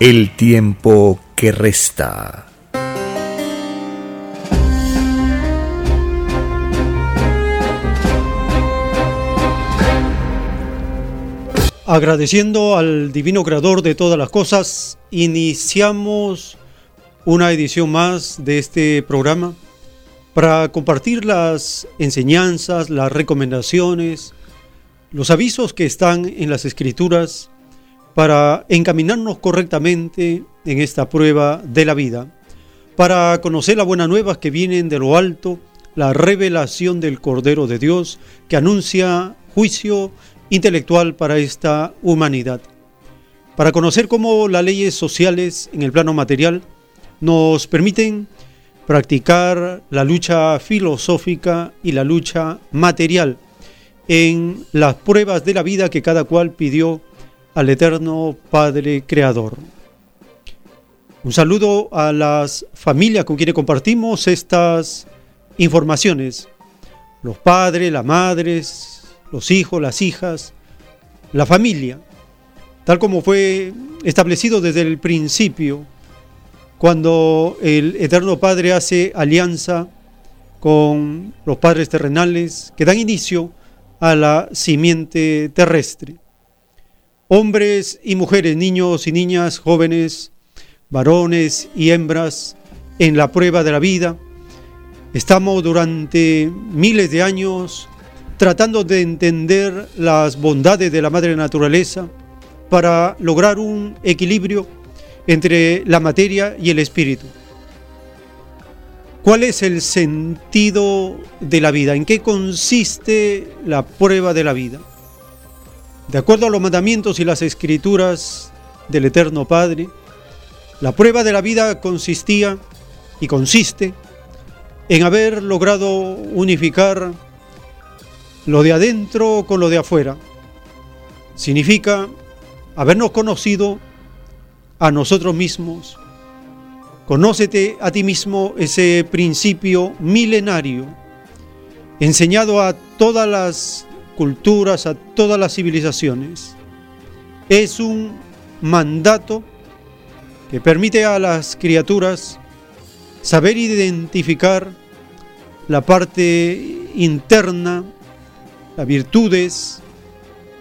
el tiempo que resta. Agradeciendo al Divino Creador de todas las cosas, iniciamos una edición más de este programa para compartir las enseñanzas, las recomendaciones, los avisos que están en las escrituras para encaminarnos correctamente en esta prueba de la vida, para conocer las buenas nuevas que vienen de lo alto, la revelación del Cordero de Dios que anuncia juicio intelectual para esta humanidad, para conocer cómo las leyes sociales en el plano material nos permiten practicar la lucha filosófica y la lucha material en las pruebas de la vida que cada cual pidió al eterno Padre Creador. Un saludo a las familias con quienes compartimos estas informaciones. Los padres, las madres, los hijos, las hijas, la familia, tal como fue establecido desde el principio, cuando el Eterno Padre hace alianza con los padres terrenales que dan inicio a la simiente terrestre hombres y mujeres, niños y niñas, jóvenes, varones y hembras, en la prueba de la vida. Estamos durante miles de años tratando de entender las bondades de la madre naturaleza para lograr un equilibrio entre la materia y el espíritu. ¿Cuál es el sentido de la vida? ¿En qué consiste la prueba de la vida? De acuerdo a los mandamientos y las escrituras del Eterno Padre, la prueba de la vida consistía y consiste en haber logrado unificar lo de adentro con lo de afuera. Significa habernos conocido a nosotros mismos. Conócete a ti mismo ese principio milenario, enseñado a todas las culturas, a todas las civilizaciones. Es un mandato que permite a las criaturas saber identificar la parte interna, las virtudes,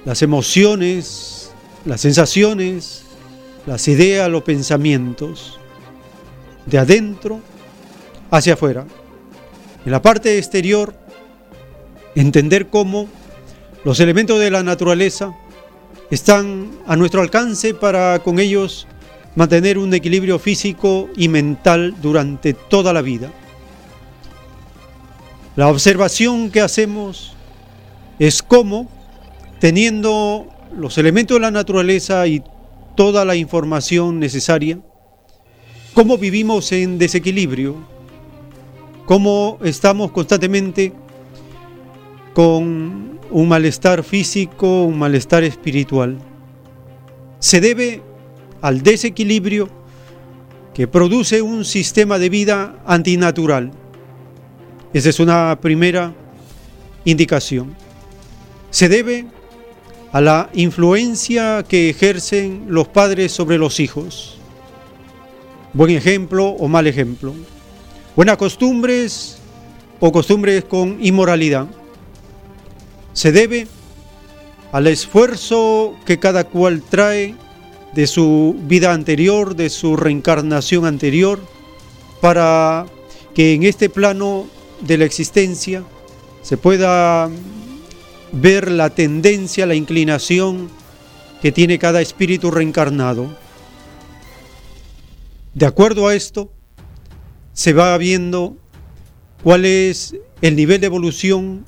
las emociones, las sensaciones, las ideas, los pensamientos, de adentro hacia afuera. En la parte exterior, entender cómo los elementos de la naturaleza están a nuestro alcance para con ellos mantener un equilibrio físico y mental durante toda la vida. La observación que hacemos es cómo, teniendo los elementos de la naturaleza y toda la información necesaria, cómo vivimos en desequilibrio, cómo estamos constantemente con un malestar físico, un malestar espiritual. Se debe al desequilibrio que produce un sistema de vida antinatural. Esa es una primera indicación. Se debe a la influencia que ejercen los padres sobre los hijos. Buen ejemplo o mal ejemplo. Buenas costumbres o costumbres con inmoralidad se debe al esfuerzo que cada cual trae de su vida anterior, de su reencarnación anterior, para que en este plano de la existencia se pueda ver la tendencia, la inclinación que tiene cada espíritu reencarnado. De acuerdo a esto, se va viendo cuál es el nivel de evolución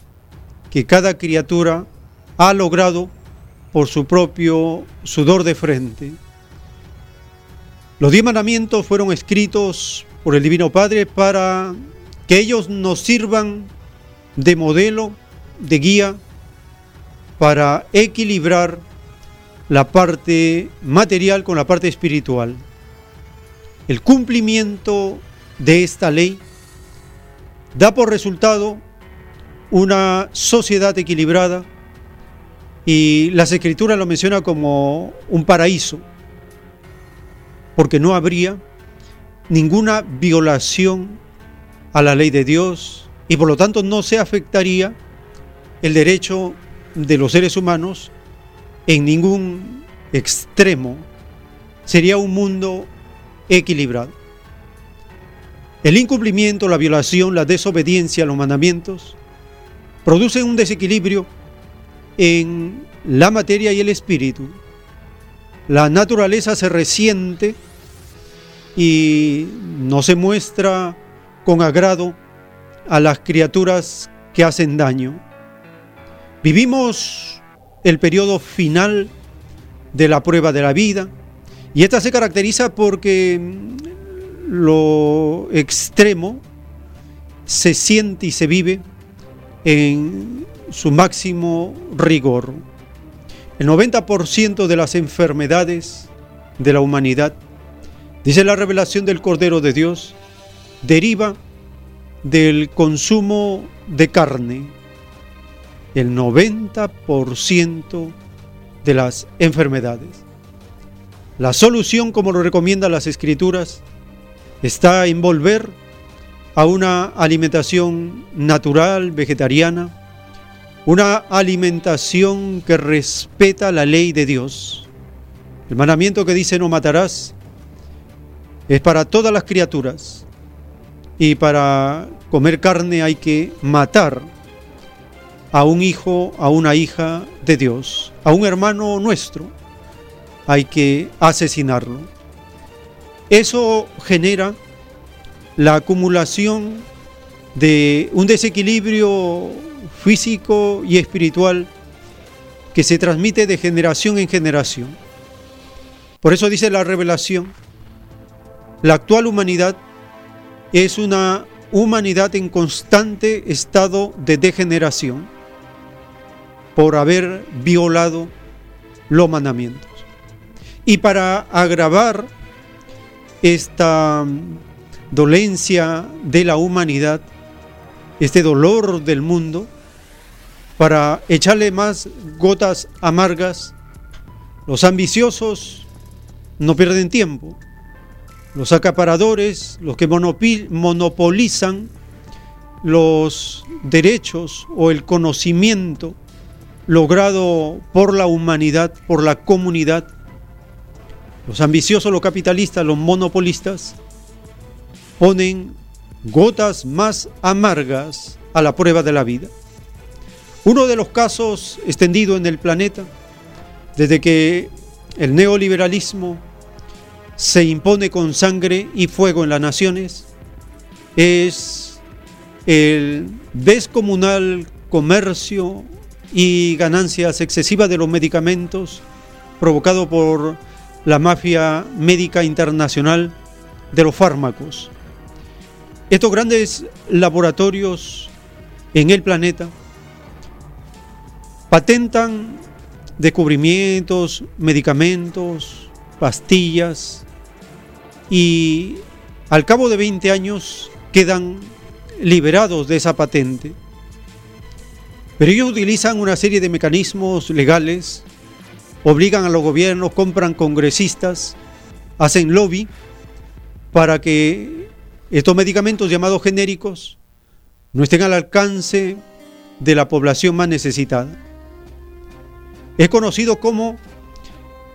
que cada criatura ha logrado por su propio sudor de frente. Los diez mandamientos fueron escritos por el Divino Padre para que ellos nos sirvan de modelo, de guía, para equilibrar la parte material con la parte espiritual. El cumplimiento de esta ley da por resultado una sociedad equilibrada y las escrituras lo menciona como un paraíso, porque no habría ninguna violación a la ley de Dios y por lo tanto no se afectaría el derecho de los seres humanos en ningún extremo. Sería un mundo equilibrado. El incumplimiento, la violación, la desobediencia a los mandamientos producen un desequilibrio en la materia y el espíritu. La naturaleza se resiente y no se muestra con agrado a las criaturas que hacen daño. Vivimos el periodo final de la prueba de la vida y esta se caracteriza porque lo extremo se siente y se vive en su máximo rigor. El 90% de las enfermedades de la humanidad, dice la revelación del Cordero de Dios, deriva del consumo de carne. El 90% de las enfermedades. La solución, como lo recomiendan las escrituras, está en volver a una alimentación natural, vegetariana, una alimentación que respeta la ley de Dios. El mandamiento que dice no matarás es para todas las criaturas y para comer carne hay que matar a un hijo, a una hija de Dios, a un hermano nuestro, hay que asesinarlo. Eso genera la acumulación de un desequilibrio físico y espiritual que se transmite de generación en generación. Por eso dice la revelación, la actual humanidad es una humanidad en constante estado de degeneración por haber violado los mandamientos. Y para agravar esta dolencia de la humanidad, este dolor del mundo, para echarle más gotas amargas, los ambiciosos no pierden tiempo. Los acaparadores, los que monopolizan los derechos o el conocimiento logrado por la humanidad, por la comunidad, los ambiciosos, los capitalistas, los monopolistas, ponen gotas más amargas a la prueba de la vida. Uno de los casos extendido en el planeta, desde que el neoliberalismo se impone con sangre y fuego en las naciones, es el descomunal comercio y ganancias excesivas de los medicamentos provocado por la mafia médica internacional de los fármacos. Estos grandes laboratorios en el planeta patentan descubrimientos, medicamentos, pastillas y al cabo de 20 años quedan liberados de esa patente. Pero ellos utilizan una serie de mecanismos legales, obligan a los gobiernos, compran congresistas, hacen lobby para que estos medicamentos llamados genéricos no estén al alcance de la población más necesitada. Es conocido como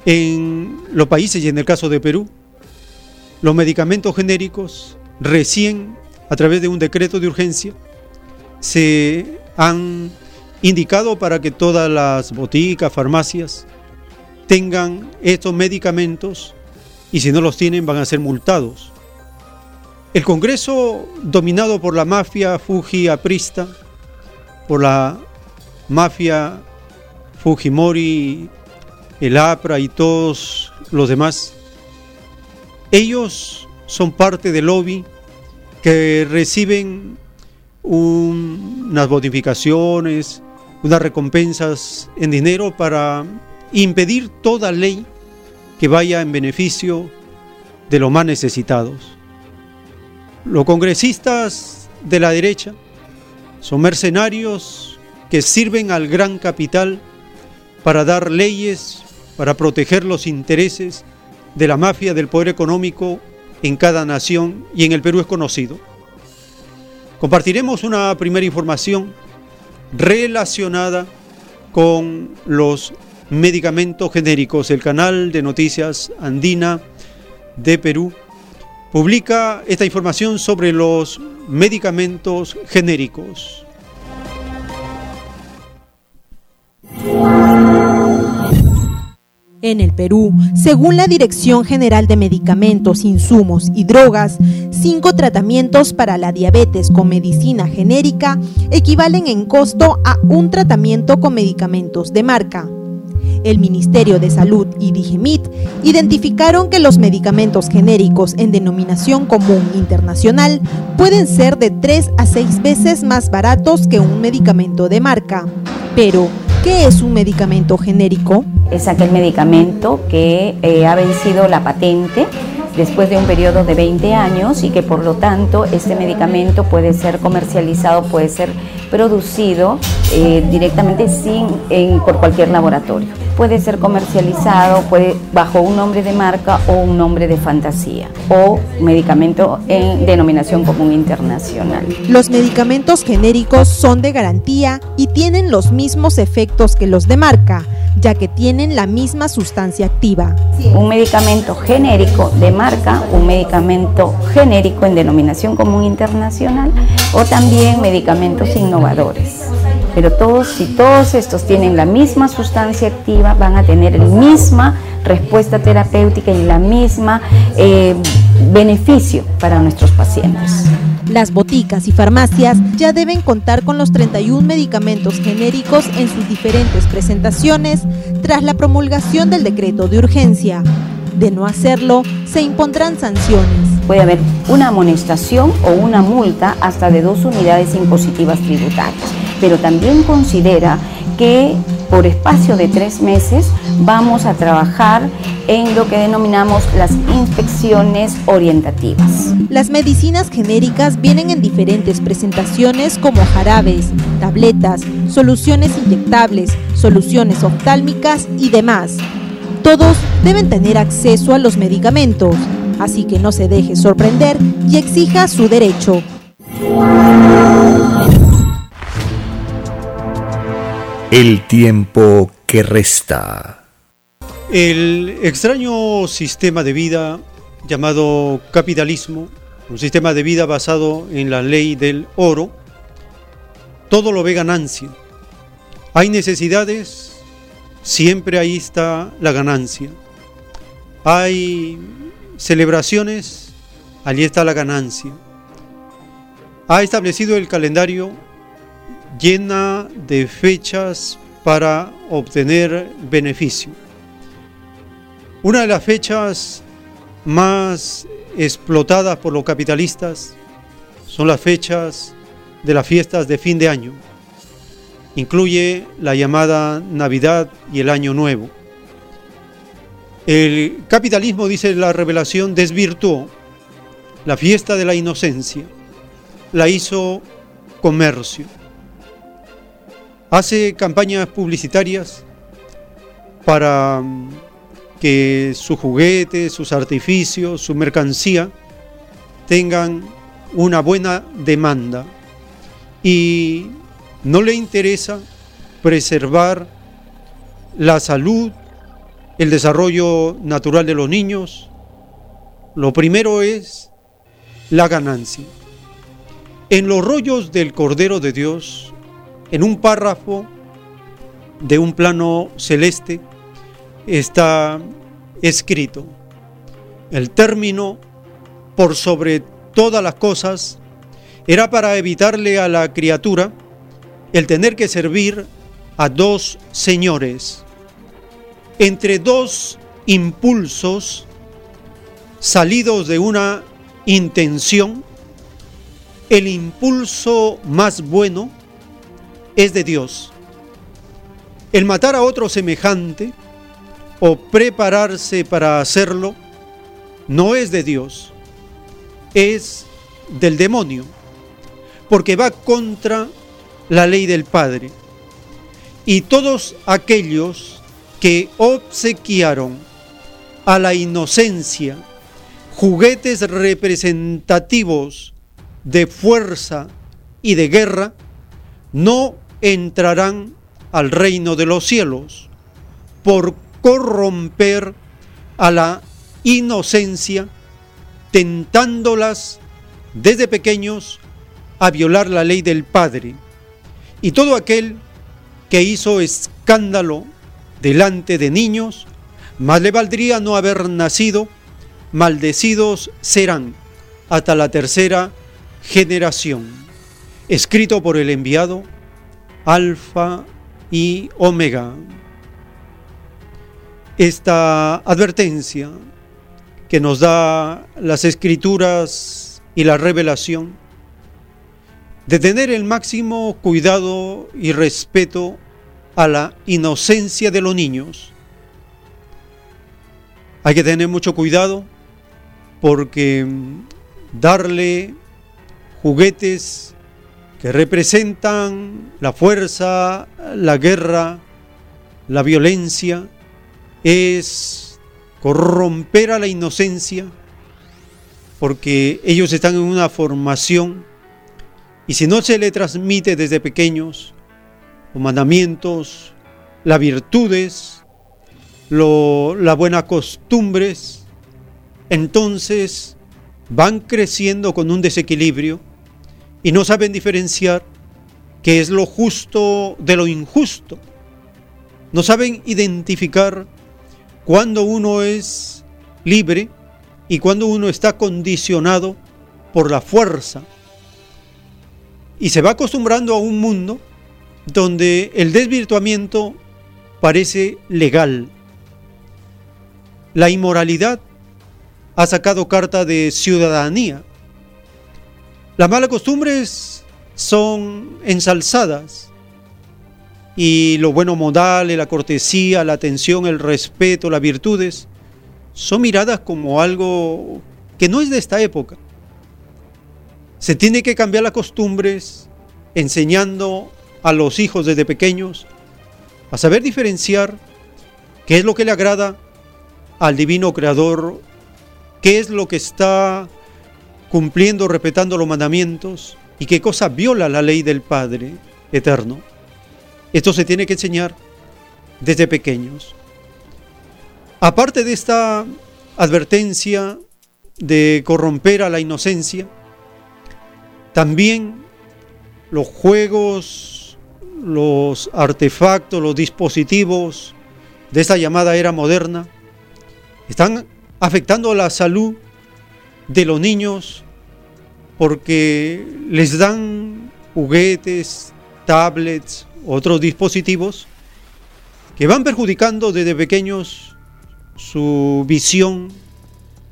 En los países y en el caso de Perú, los medicamentos genéricos recién, a través de un decreto de urgencia, se han indicado para que todas las boticas, farmacias, tengan estos medicamentos y si no los tienen van a ser multados. El Congreso, dominado por la mafia Fuji aprista, por la mafia Fujimori, el APRA y todos los demás, ellos son parte del lobby que reciben unas bonificaciones, unas recompensas en dinero para impedir toda ley que vaya en beneficio de los más necesitados. Los congresistas de la derecha son mercenarios que sirven al gran capital para dar leyes, para proteger los intereses de la mafia del poder económico en cada nación y en el Perú es conocido. Compartiremos una primera información relacionada con los medicamentos genéricos. El canal de noticias andina de Perú publica esta información sobre los medicamentos genéricos. En el Perú, según la Dirección General de Medicamentos, Insumos y Drogas, cinco tratamientos para la diabetes con medicina genérica equivalen en costo a un tratamiento con medicamentos de marca. El Ministerio de Salud y Digemit identificaron que los medicamentos genéricos en denominación común internacional pueden ser de 3 a 6 veces más baratos que un medicamento de marca. Pero, ¿qué es un medicamento genérico? es aquel medicamento que eh, ha vencido la patente después de un periodo de 20 años y que por lo tanto este medicamento puede ser comercializado, puede ser producido eh, directamente sin, por cualquier laboratorio. Puede ser comercializado puede, bajo un nombre de marca o un nombre de fantasía o medicamento en denominación común internacional. Los medicamentos genéricos son de garantía y tienen los mismos efectos que los de marca ya que tienen la misma sustancia activa. Un medicamento genérico de marca, un medicamento genérico en denominación común internacional o también medicamentos innovadores. Pero todos, si todos estos tienen la misma sustancia activa, van a tener la misma respuesta terapéutica y la misma eh, beneficio para nuestros pacientes. Las boticas y farmacias ya deben contar con los 31 medicamentos genéricos en sus diferentes presentaciones tras la promulgación del decreto de urgencia. De no hacerlo, se impondrán sanciones. Puede haber una amonestación o una multa hasta de dos unidades impositivas tributarias, pero también considera que por espacio de tres meses vamos a trabajar en lo que denominamos las inspecciones orientativas. Las medicinas genéricas vienen en diferentes presentaciones como jarabes, tabletas, soluciones inyectables, soluciones oftálmicas y demás. Todos deben tener acceso a los medicamentos, así que no se deje sorprender y exija su derecho. El tiempo que resta. El extraño sistema de vida llamado capitalismo, un sistema de vida basado en la ley del oro, todo lo ve ganancia. Hay necesidades, siempre ahí está la ganancia. Hay celebraciones, allí está la ganancia. Ha establecido el calendario llena de fechas para obtener beneficio. Una de las fechas más explotadas por los capitalistas son las fechas de las fiestas de fin de año. Incluye la llamada Navidad y el Año Nuevo. El capitalismo, dice la revelación, desvirtuó la fiesta de la inocencia, la hizo comercio hace campañas publicitarias para mm, que sus juguetes, sus artificios, su mercancía tengan una buena demanda y no le interesa preservar la salud el desarrollo natural de los niños, lo primero es la ganancia. En los rollos del Cordero de Dios, en un párrafo de un plano celeste, está escrito, el término por sobre todas las cosas era para evitarle a la criatura el tener que servir a dos señores, entre dos impulsos salidos de una intención, el impulso más bueno es de Dios. El matar a otro semejante o prepararse para hacerlo no es de Dios, es del demonio, porque va contra la ley del Padre. Y todos aquellos que obsequiaron a la inocencia juguetes representativos de fuerza y de guerra, no entrarán al reino de los cielos por corromper a la inocencia, tentándolas desde pequeños a violar la ley del Padre. Y todo aquel que hizo escándalo delante de niños, más le valdría no haber nacido, maldecidos serán hasta la tercera generación. Escrito por el enviado Alfa y Omega. Esta advertencia que nos da las escrituras y la revelación de tener el máximo cuidado y respeto a la inocencia de los niños. Hay que tener mucho cuidado porque darle juguetes que representan la fuerza, la guerra, la violencia, es corromper a la inocencia porque ellos están en una formación y si no se le transmite desde pequeños los mandamientos, las virtudes, las buenas costumbres, entonces van creciendo con un desequilibrio y no saben diferenciar qué es lo justo de lo injusto. No saben identificar cuando uno es libre y cuando uno está condicionado por la fuerza. Y se va acostumbrando a un mundo donde el desvirtuamiento parece legal. La inmoralidad ha sacado carta de ciudadanía. Las malas costumbres son ensalzadas y lo bueno modal, la cortesía, la atención, el respeto, las virtudes, son miradas como algo que no es de esta época. Se tiene que cambiar las costumbres enseñando a los hijos desde pequeños a saber diferenciar qué es lo que le agrada al divino creador, qué es lo que está cumpliendo, respetando los mandamientos y qué cosa viola la ley del Padre eterno. Esto se tiene que enseñar desde pequeños. Aparte de esta advertencia de corromper a la inocencia, también los juegos, los artefactos, los dispositivos de esta llamada era moderna están afectando la salud de los niños porque les dan juguetes, tablets, otros dispositivos que van perjudicando desde pequeños su visión,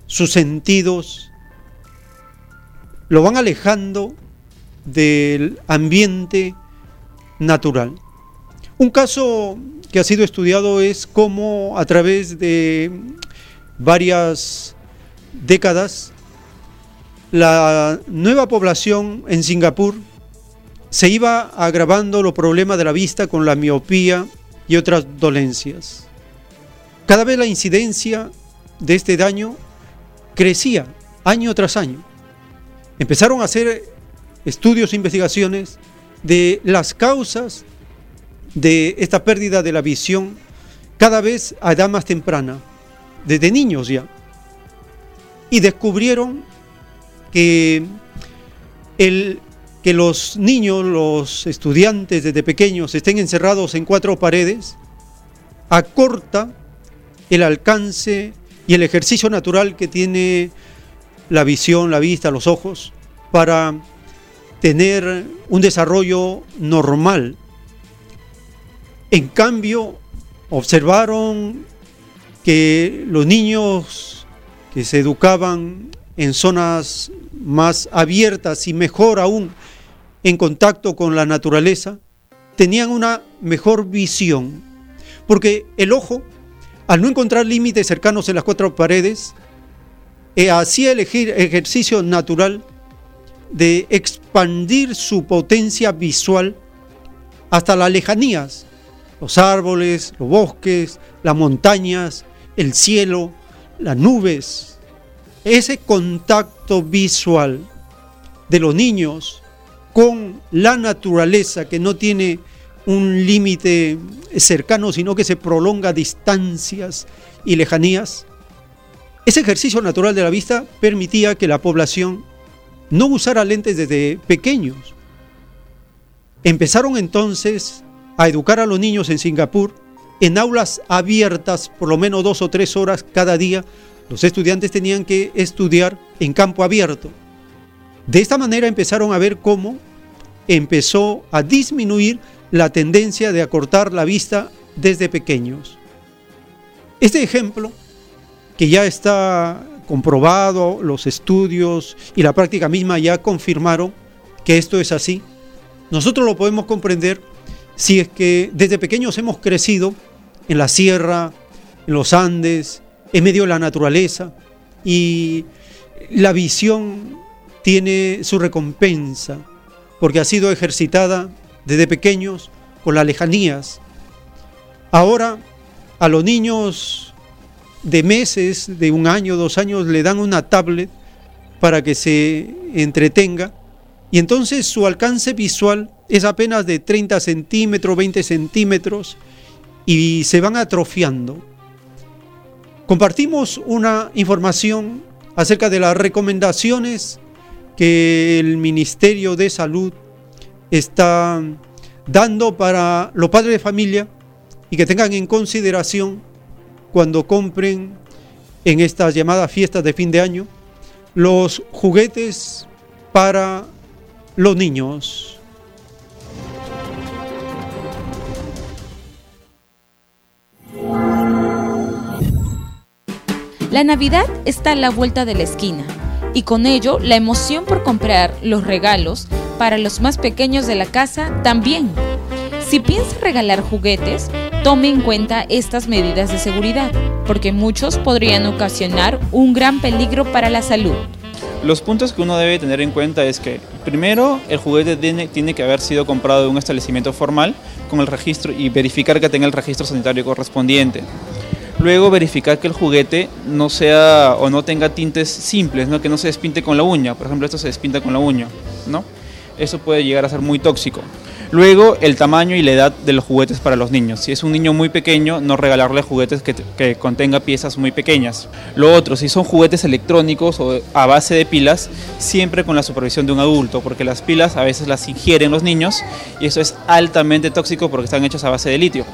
sus sentidos, lo van alejando del ambiente natural. Un caso que ha sido estudiado es cómo a través de varias décadas la nueva población en Singapur se iba agravando los problemas de la vista con la miopía y otras dolencias. Cada vez la incidencia de este daño crecía año tras año. Empezaron a hacer estudios e investigaciones de las causas de esta pérdida de la visión cada vez a edad más temprana, desde niños ya. Y descubrieron que, el, que los niños, los estudiantes desde pequeños estén encerrados en cuatro paredes, acorta el alcance y el ejercicio natural que tiene la visión, la vista, los ojos, para tener un desarrollo normal. En cambio, observaron que los niños que se educaban en zonas más abiertas y mejor aún en contacto con la naturaleza, tenían una mejor visión, porque el ojo, al no encontrar límites cercanos en las cuatro paredes, eh, hacía el ejercicio natural de expandir su potencia visual hasta las lejanías, los árboles, los bosques, las montañas, el cielo, las nubes. Ese contacto visual de los niños con la naturaleza que no tiene un límite cercano, sino que se prolonga a distancias y lejanías, ese ejercicio natural de la vista permitía que la población no usara lentes desde pequeños. Empezaron entonces a educar a los niños en Singapur en aulas abiertas por lo menos dos o tres horas cada día. Los estudiantes tenían que estudiar en campo abierto. De esta manera empezaron a ver cómo empezó a disminuir la tendencia de acortar la vista desde pequeños. Este ejemplo que ya está comprobado, los estudios y la práctica misma ya confirmaron que esto es así. Nosotros lo podemos comprender si es que desde pequeños hemos crecido en la sierra, en los Andes, en medio de la naturaleza y la visión tiene su recompensa porque ha sido ejercitada desde pequeños con las lejanías. Ahora a los niños de meses, de un año, dos años, le dan una tablet para que se entretenga y entonces su alcance visual es apenas de 30 centímetros, 20 centímetros y se van atrofiando. Compartimos una información acerca de las recomendaciones que el Ministerio de Salud está dando para los padres de familia y que tengan en consideración cuando compren en estas llamadas fiestas de fin de año los juguetes para los niños. La Navidad está a la vuelta de la esquina y con ello la emoción por comprar los regalos para los más pequeños de la casa también. Si piensa regalar juguetes, tome en cuenta estas medidas de seguridad, porque muchos podrían ocasionar un gran peligro para la salud. Los puntos que uno debe tener en cuenta es que, primero, el juguete tiene, que haber sido comprado en un establecimiento formal con el registro y verificar que tenga el registro sanitario correspondiente. Luego verificar que el juguete no sea o no tenga tintes simples, ¿no? que no se despinte con la uña. Por ejemplo, esto se despinta con la uña. ¿no? Eso puede llegar a ser muy tóxico. Luego, el tamaño y la edad de los juguetes para los niños. Si es un niño muy pequeño, no regalarle juguetes que, que contenga piezas muy pequeñas. Lo otro, si son juguetes electrónicos o a base de pilas, siempre con la supervisión de un adulto, porque las pilas a veces las ingieren los niños y eso es altamente tóxico porque están hechos a base de litio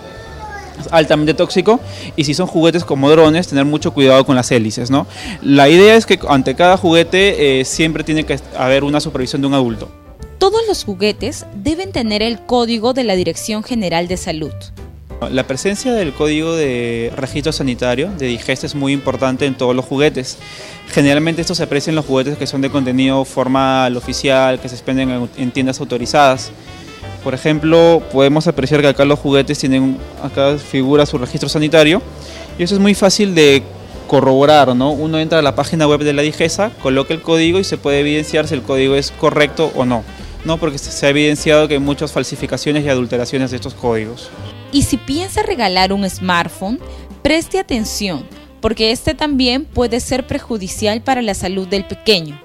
altamente tóxico y si son juguetes como drones tener mucho cuidado con las hélices no la idea es que ante cada juguete eh, siempre tiene que haber una supervisión de un adulto todos los juguetes deben tener el código de la Dirección General de Salud. La presencia del código de registro sanitario de Digest es muy importante en todos los juguetes. Generalmente esto se aprecia en los juguetes que son de contenido formal, oficial, que se expenden en tiendas autorizadas. Por ejemplo, podemos apreciar que acá los juguetes tienen, acá figura su registro sanitario y eso es muy fácil de corroborar, ¿no? Uno entra a la página web de la Digesa, coloca el código y se puede evidenciar si el código es correcto o no. ¿no? porque se ha evidenciado que hay muchas falsificaciones y adulteraciones de estos códigos. Y si piensa regalar un smartphone, preste atención, porque este también puede ser perjudicial para la salud del pequeño.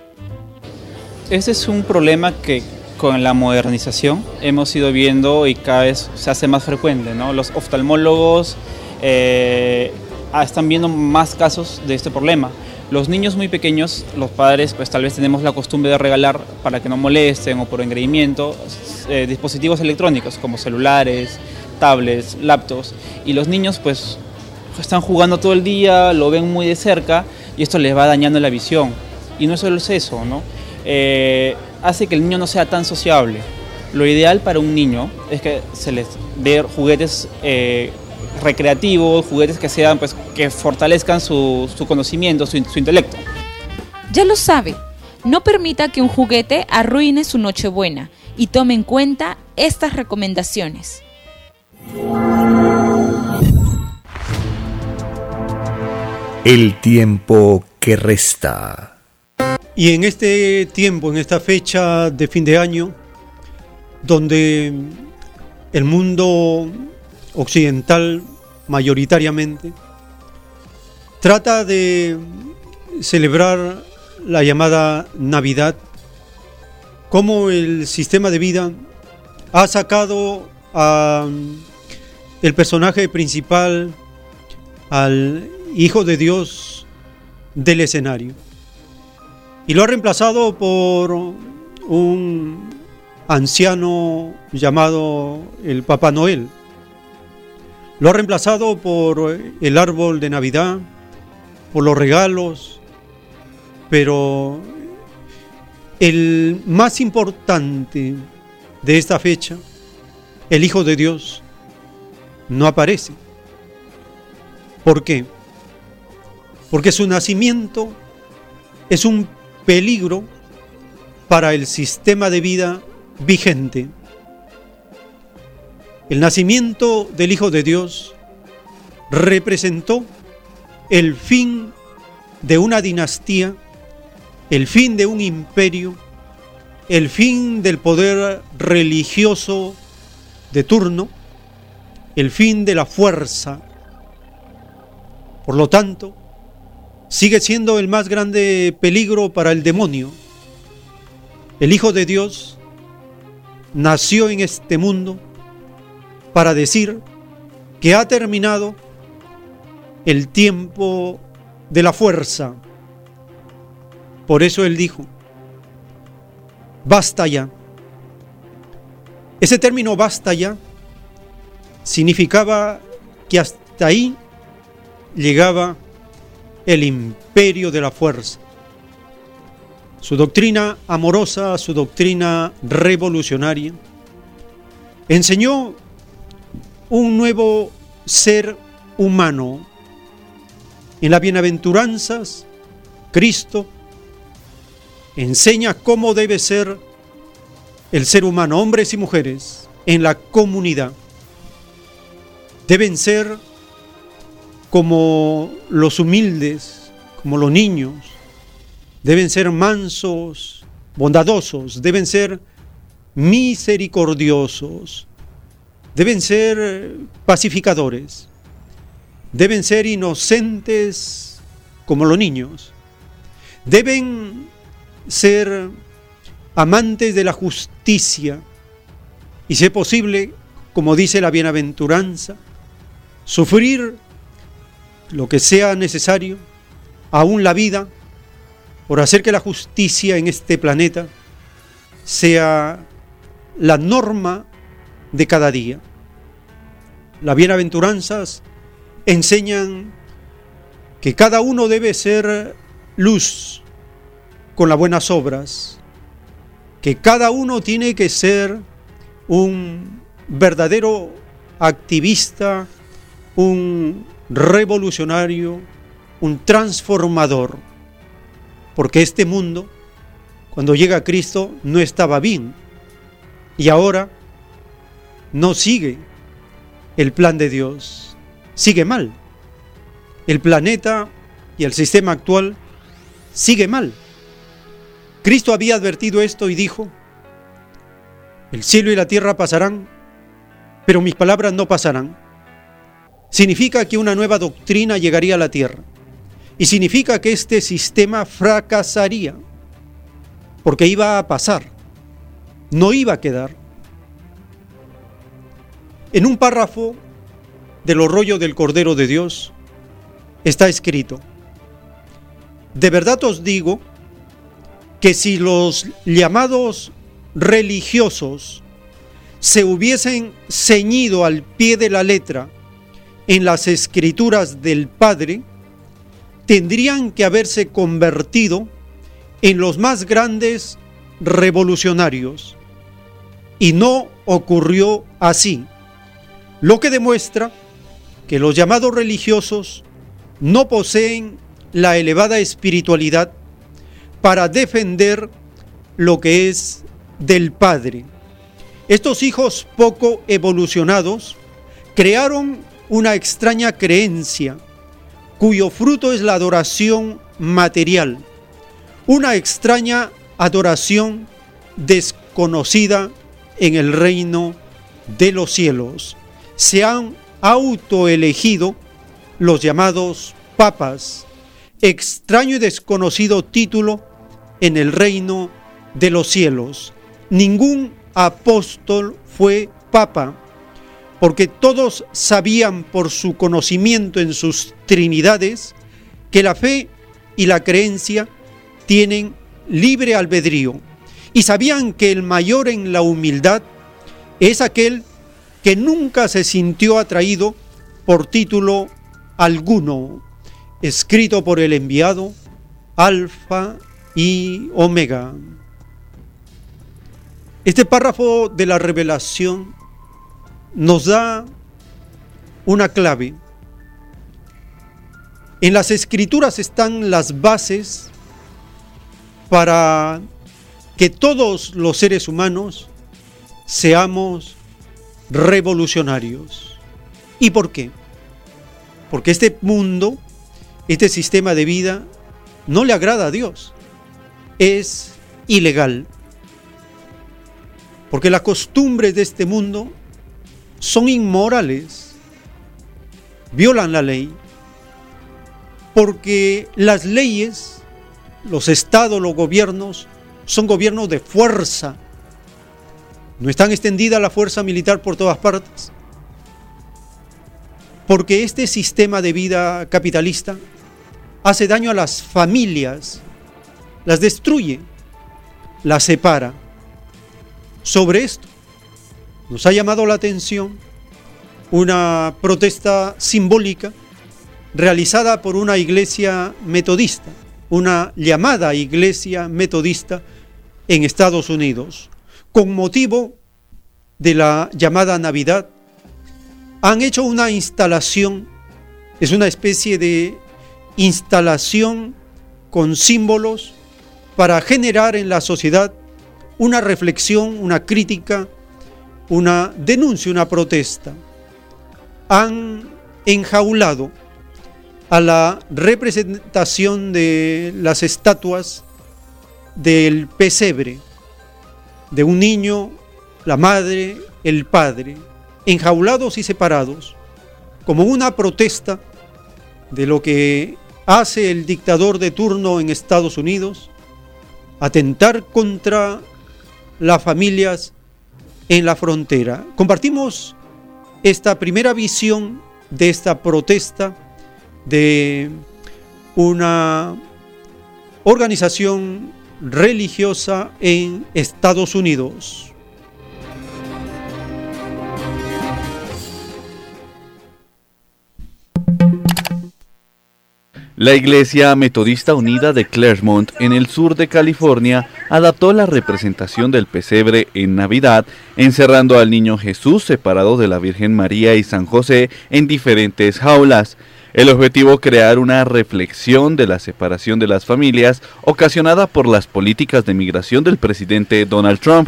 Este es un problema que con la modernización hemos ido viendo y cada vez se hace más frecuente. ¿no? Los oftalmólogos eh, ah, están viendo más casos de este problema. Los niños muy pequeños, los padres pues tal vez tenemos la costumbre de regalar para que no molesten o por engreimiento eh, dispositivos electrónicos como celulares, tablets, laptops y los niños pues están jugando todo el día, lo ven muy de cerca y esto les va dañando la visión. Y no solo es eso, ¿no? Eh, hace que el niño no sea tan sociable. Lo ideal para un niño es que se les dé juguetes eh, recreativos, juguetes que sean, pues, que fortalezcan su, conocimiento, su, su intelecto. Ya lo sabe, no permita que un juguete arruine su Nochebuena y tome en cuenta estas recomendaciones. El tiempo que resta. Y en este tiempo, en esta fecha de fin de año, donde el mundo occidental mayoritariamente trata de celebrar la llamada Navidad, como el sistema de vida ha sacado a el personaje principal, al Hijo de Dios del escenario. Y lo ha reemplazado por un anciano llamado el Papá Noel. Lo ha reemplazado por el árbol de Navidad, por los regalos, pero el más importante de esta fecha, el Hijo de Dios, no aparece. ¿Por qué? Porque su nacimiento es un peligro para el sistema de vida vigente. El nacimiento del Hijo de Dios representó el fin de una dinastía, el fin de un imperio, el fin del poder religioso de turno, el fin de la fuerza. Por lo tanto, sigue siendo el más grande peligro para el demonio. El Hijo de Dios nació en este mundo para decir que ha terminado el tiempo de la fuerza. Por eso él dijo, basta ya. Ese término basta ya significaba que hasta ahí llegaba el imperio de la fuerza. Su doctrina amorosa, su doctrina revolucionaria, enseñó un nuevo ser humano. En las bienaventuranzas, Cristo enseña cómo debe ser el ser humano, hombres y mujeres, en la comunidad. Deben ser como los humildes, como los niños, deben ser mansos, bondadosos, deben ser misericordiosos, deben ser pacificadores, deben ser inocentes como los niños, deben ser amantes de la justicia y, si es posible, como dice la bienaventuranza, sufrir lo que sea necesario, aún la vida, por hacer que la justicia en este planeta sea la norma de cada día. Las bienaventuranzas enseñan que cada uno debe ser luz con las buenas obras, que cada uno tiene que ser un verdadero activista, un revolucionario, un transformador, porque este mundo, cuando llega Cristo, no estaba bien y ahora no sigue el plan de Dios, sigue mal. El planeta y el sistema actual sigue mal. Cristo había advertido esto y dijo, el cielo y la tierra pasarán, pero mis palabras no pasarán significa que una nueva doctrina llegaría a la tierra. Y significa que este sistema fracasaría. Porque iba a pasar. No iba a quedar. En un párrafo de los rollos del Cordero de Dios, está escrito, de verdad os digo que si los llamados religiosos se hubiesen ceñido al pie de la letra en las escrituras del Padre, tendrían que haberse convertido en los más grandes revolucionarios. Y no ocurrió así, lo que demuestra que los llamados religiosos no poseen la elevada espiritualidad para defender lo que es del Padre. Estos hijos poco evolucionados crearon una extraña creencia cuyo fruto es la adoración material, una extraña adoración desconocida en el reino de los cielos. Se han autoelegido los llamados papas, extraño y desconocido título en el reino de los cielos. Ningún apóstol fue papa, porque todos sabían por su conocimiento en sus trinidades que la fe y la creencia tienen libre albedrío y sabían que el mayor en la humildad es aquel que nunca se sintió atraído por título alguno, escrito por el enviado Alfa y Omega. Este párrafo de la revelación nos da una clave. En las escrituras están las bases para que todos los seres humanos seamos revolucionarios. ¿Y por qué? Porque este mundo, este sistema de vida, no le agrada a Dios. Es ilegal. Porque las costumbres de este mundo son inmorales. Violan la ley. Porque las leyes, los estados, los gobiernos, son gobiernos de fuerza. No están extendida la fuerza militar por todas partes. Porque este sistema de vida capitalista hace daño a las familias, las destruye, las separa. Sobre esto nos ha llamado la atención una protesta simbólica realizada por una iglesia metodista, una llamada iglesia metodista en Estados Unidos, con motivo de la llamada Navidad, han hecho una instalación, es una especie de instalación con símbolos para generar en la sociedad una reflexión, una crítica, una denuncia, una protesta. Han enjaulado a la representación de las estatuas del pesebre, de un niño, la madre, el padre, enjaulados y separados, como una protesta de lo que hace el dictador de turno en Estados Unidos, atentar contra las familias en la frontera. Compartimos esta primera visión de esta protesta de una organización religiosa en Estados Unidos. La Iglesia Metodista Unida de Claremont, en el sur de California, adaptó la representación del pesebre en Navidad, encerrando al niño Jesús separado de la Virgen María y San José en diferentes jaulas. El objetivo crear una reflexión de la separación de las familias ocasionada por las políticas de migración del presidente Donald Trump.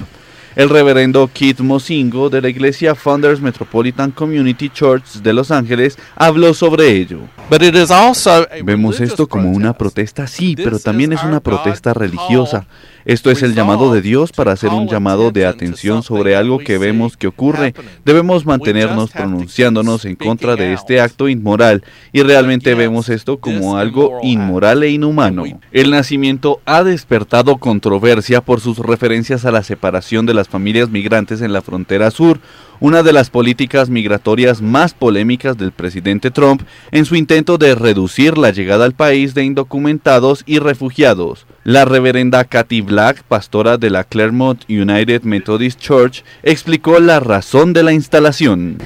El reverendo Keith Mosingo de la iglesia Founders Metropolitan Community Church de Los Ángeles habló sobre ello. Vemos esto como una protesta, sí, pero también es una protesta religiosa. Esto es el llamado de Dios para hacer un llamado de atención sobre algo que vemos que ocurre. Debemos mantenernos pronunciándonos en contra de este acto inmoral y realmente vemos esto como algo inmoral e inhumano. El nacimiento ha despertado controversia por sus referencias a la separación de las familias migrantes en la frontera sur, una de las políticas migratorias más polémicas del presidente Trump en su intento de reducir la llegada al país de indocumentados y refugiados. La reverenda Kathy Black, pastora de la Claremont United Methodist Church, explicó la razón de la instalación.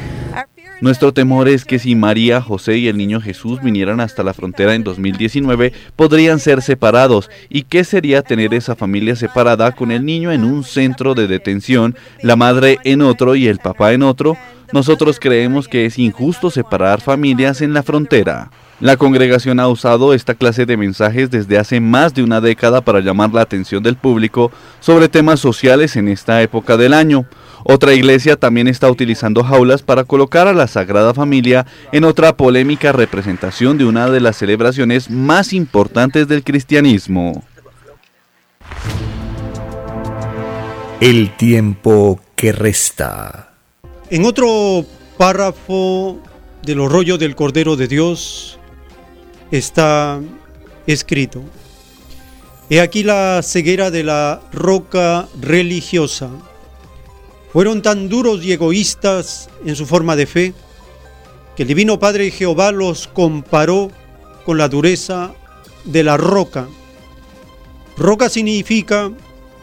Nuestro temor es que si María, José y el niño Jesús vinieran hasta la frontera en 2019, podrían ser separados. ¿Y qué sería tener esa familia separada con el niño en un centro de detención, la madre en otro y el papá en otro? Nosotros creemos que es injusto separar familias en la frontera. La congregación ha usado esta clase de mensajes desde hace más de una década para llamar la atención del público sobre temas sociales en esta época del año. Otra iglesia también está utilizando jaulas para colocar a la Sagrada Familia en otra polémica representación de una de las celebraciones más importantes del cristianismo. El tiempo que resta. En otro párrafo de los rollos del Cordero de Dios está escrito, He aquí la ceguera de la roca religiosa fueron tan duros y egoístas en su forma de fe que el Divino Padre Jehová los comparó con la dureza de la roca. Roca significa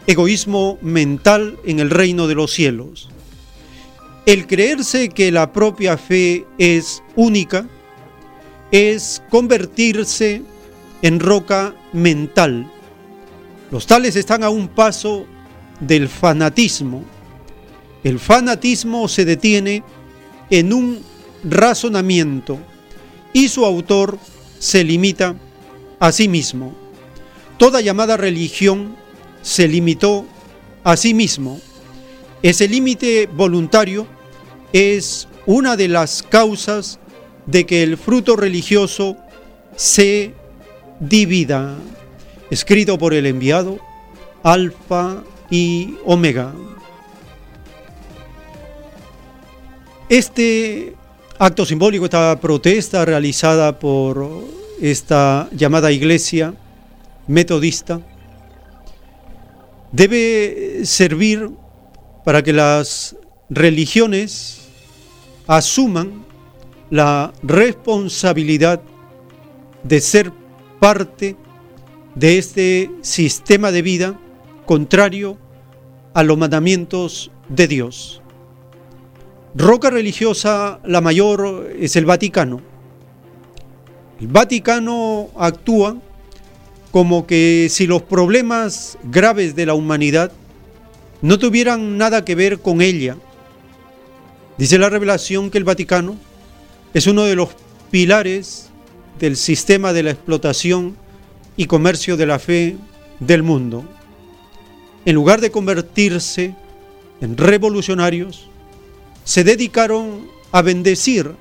egoísmo mental en el reino de los cielos. El creerse que la propia fe es única es convertirse en roca mental. Los tales están a un paso del fanatismo el fanatismo se detiene en un razonamiento y su autor se limita a sí mismo. Toda llamada religión se limitó a sí mismo. Ese límite voluntario es una de las causas de que el fruto religioso se divida. Escrito por el enviado Alfa y Omega. Este acto simbólico, esta protesta realizada por esta llamada iglesia metodista, debe servir para que las religiones asuman la responsabilidad de ser parte de este sistema de vida contrario a los mandamientos de Dios. Roca religiosa la mayor es el Vaticano. El Vaticano actúa como que si los problemas graves de la humanidad no tuvieran nada que ver con ella. Dice la revelación que el Vaticano es uno de los pilares del sistema de la explotación y comercio de la fe del mundo. En lugar de convertirse en revolucionarios, se dedicaron a bendecir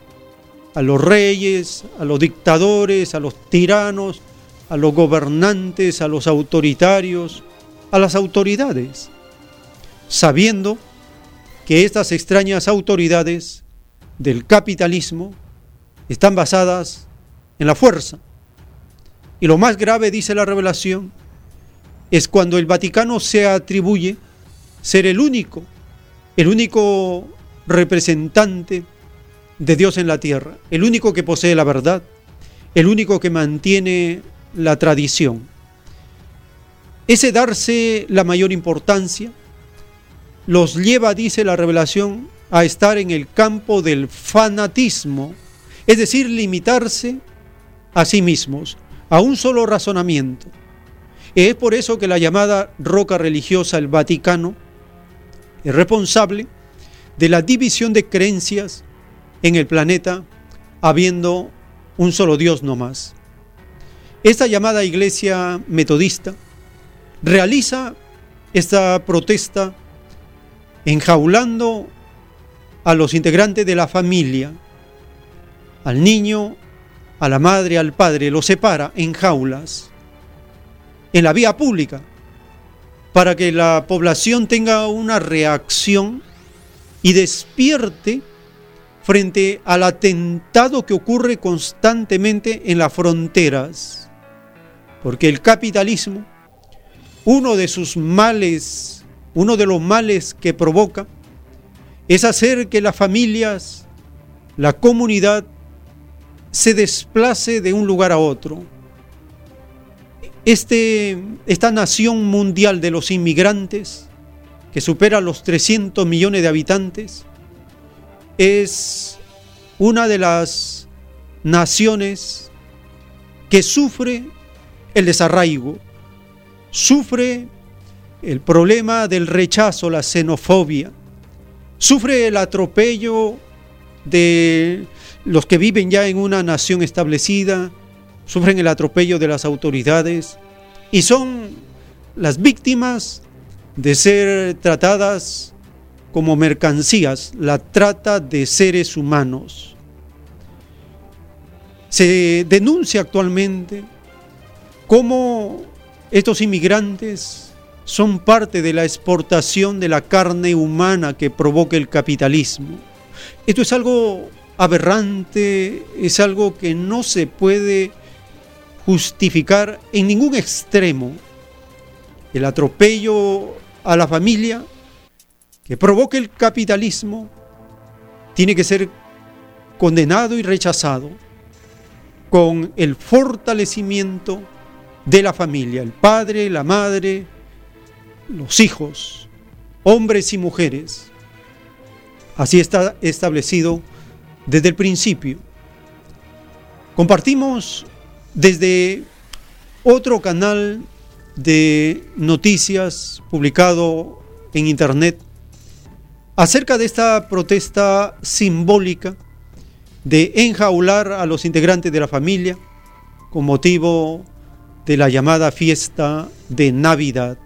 a los reyes, a los dictadores, a los tiranos, a los gobernantes, a los autoritarios, a las autoridades, sabiendo que estas extrañas autoridades del capitalismo están basadas en la fuerza. Y lo más grave, dice la revelación, es cuando el Vaticano se atribuye ser el único, el único representante de Dios en la tierra, el único que posee la verdad, el único que mantiene la tradición. Ese darse la mayor importancia los lleva, dice la revelación, a estar en el campo del fanatismo, es decir, limitarse a sí mismos, a un solo razonamiento. Es por eso que la llamada roca religiosa, el Vaticano, es responsable de la división de creencias en el planeta, habiendo un solo Dios no más. Esta llamada iglesia metodista realiza esta protesta enjaulando a los integrantes de la familia, al niño, a la madre, al padre, los separa en jaulas, en la vía pública, para que la población tenga una reacción y despierte frente al atentado que ocurre constantemente en las fronteras. Porque el capitalismo, uno de sus males, uno de los males que provoca, es hacer que las familias, la comunidad, se desplace de un lugar a otro. Este, esta nación mundial de los inmigrantes, que supera los 300 millones de habitantes, es una de las naciones que sufre el desarraigo, sufre el problema del rechazo, la xenofobia, sufre el atropello de los que viven ya en una nación establecida, sufren el atropello de las autoridades y son las víctimas de ser tratadas como mercancías, la trata de seres humanos. Se denuncia actualmente cómo estos inmigrantes son parte de la exportación de la carne humana que provoca el capitalismo. Esto es algo aberrante, es algo que no se puede justificar en ningún extremo. El atropello a la familia que provoca el capitalismo tiene que ser condenado y rechazado con el fortalecimiento de la familia, el padre, la madre, los hijos, hombres y mujeres. Así está establecido desde el principio. Compartimos desde otro canal de noticias publicado en internet acerca de esta protesta simbólica de enjaular a los integrantes de la familia con motivo de la llamada fiesta de Navidad.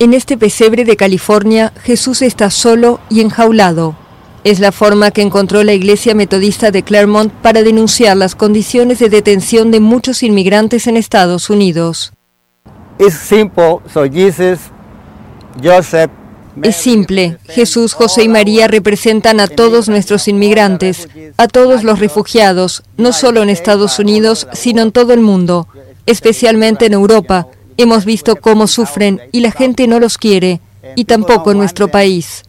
En este pesebre de California, Jesús está solo y enjaulado. Es la forma que encontró la iglesia metodista de Claremont para denunciar las condiciones de detención de muchos inmigrantes en Estados Unidos. Es simple. Jesús, José y María representan a todos nuestros inmigrantes, a todos los refugiados, no solo en Estados Unidos, sino en todo el mundo, especialmente en Europa. Hemos visto cómo sufren y la gente no los quiere, y tampoco en nuestro país.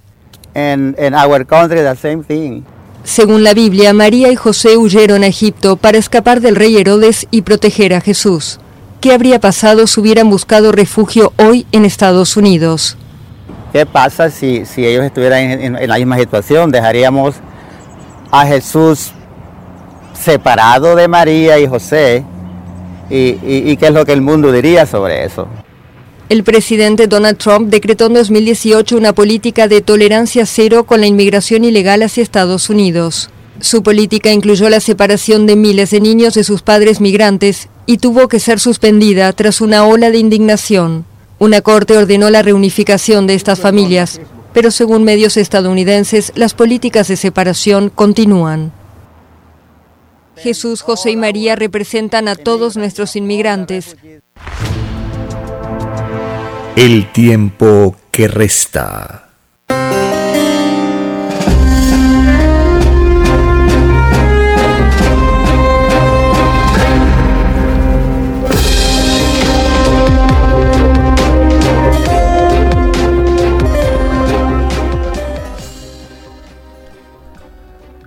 Según la Biblia, María y José huyeron a Egipto para escapar del rey Herodes y proteger a Jesús. ¿Qué habría pasado si hubieran buscado refugio hoy en Estados Unidos? ¿Qué pasa si, si ellos estuvieran en, la misma situación? ¿Dejaríamos a Jesús separado de María y José? ¿Y, y qué es lo que el mundo diría sobre eso? El presidente Donald Trump decretó en 2018 una política de tolerancia cero con la inmigración ilegal hacia Estados Unidos. Su política incluyó la separación de miles de niños de sus padres migrantes y tuvo que ser suspendida tras una ola de indignación. Una corte ordenó la reunificación de estas familias, pero según medios estadounidenses, las políticas de separación continúan. Jesús, José y María representan a todos nuestros inmigrantes. El tiempo que resta.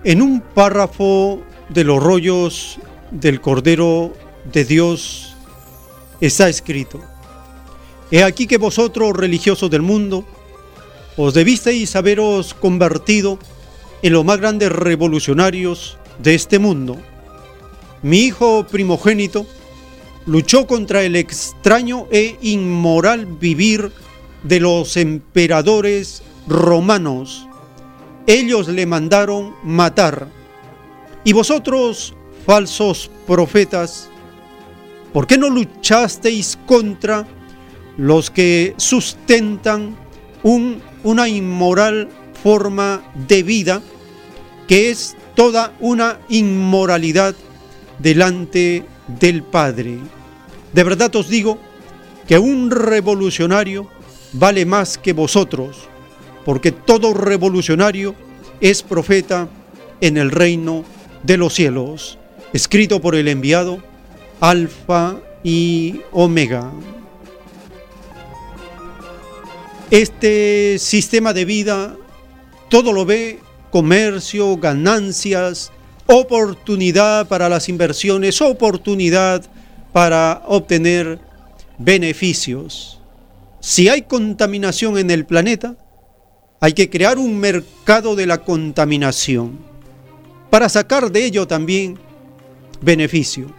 En un párrafo de los rollos del Cordero de Dios está escrito, He aquí que vosotros, religiosos del mundo, os debisteis haberos convertido en los más grandes revolucionarios de este mundo. Mi hijo primogénito luchó contra el extraño e inmoral vivir de los emperadores romanos ellos le mandaron matar. Y vosotros, falsos profetas, ¿por qué no luchasteis contra los que sustentan un, una inmoral forma de vida que es toda una inmoralidad delante del Padre? De verdad os digo que un revolucionario vale más que vosotros porque todo revolucionario es profeta en el reino de los cielos, escrito por el enviado Alfa y omega. Este sistema de vida todo lo ve comercio, ganancias, oportunidad para las inversiones, oportunidad para obtener beneficios. Si hay contaminación en el planeta, hay que crear un mercado de la contaminación para sacar de ello también beneficio.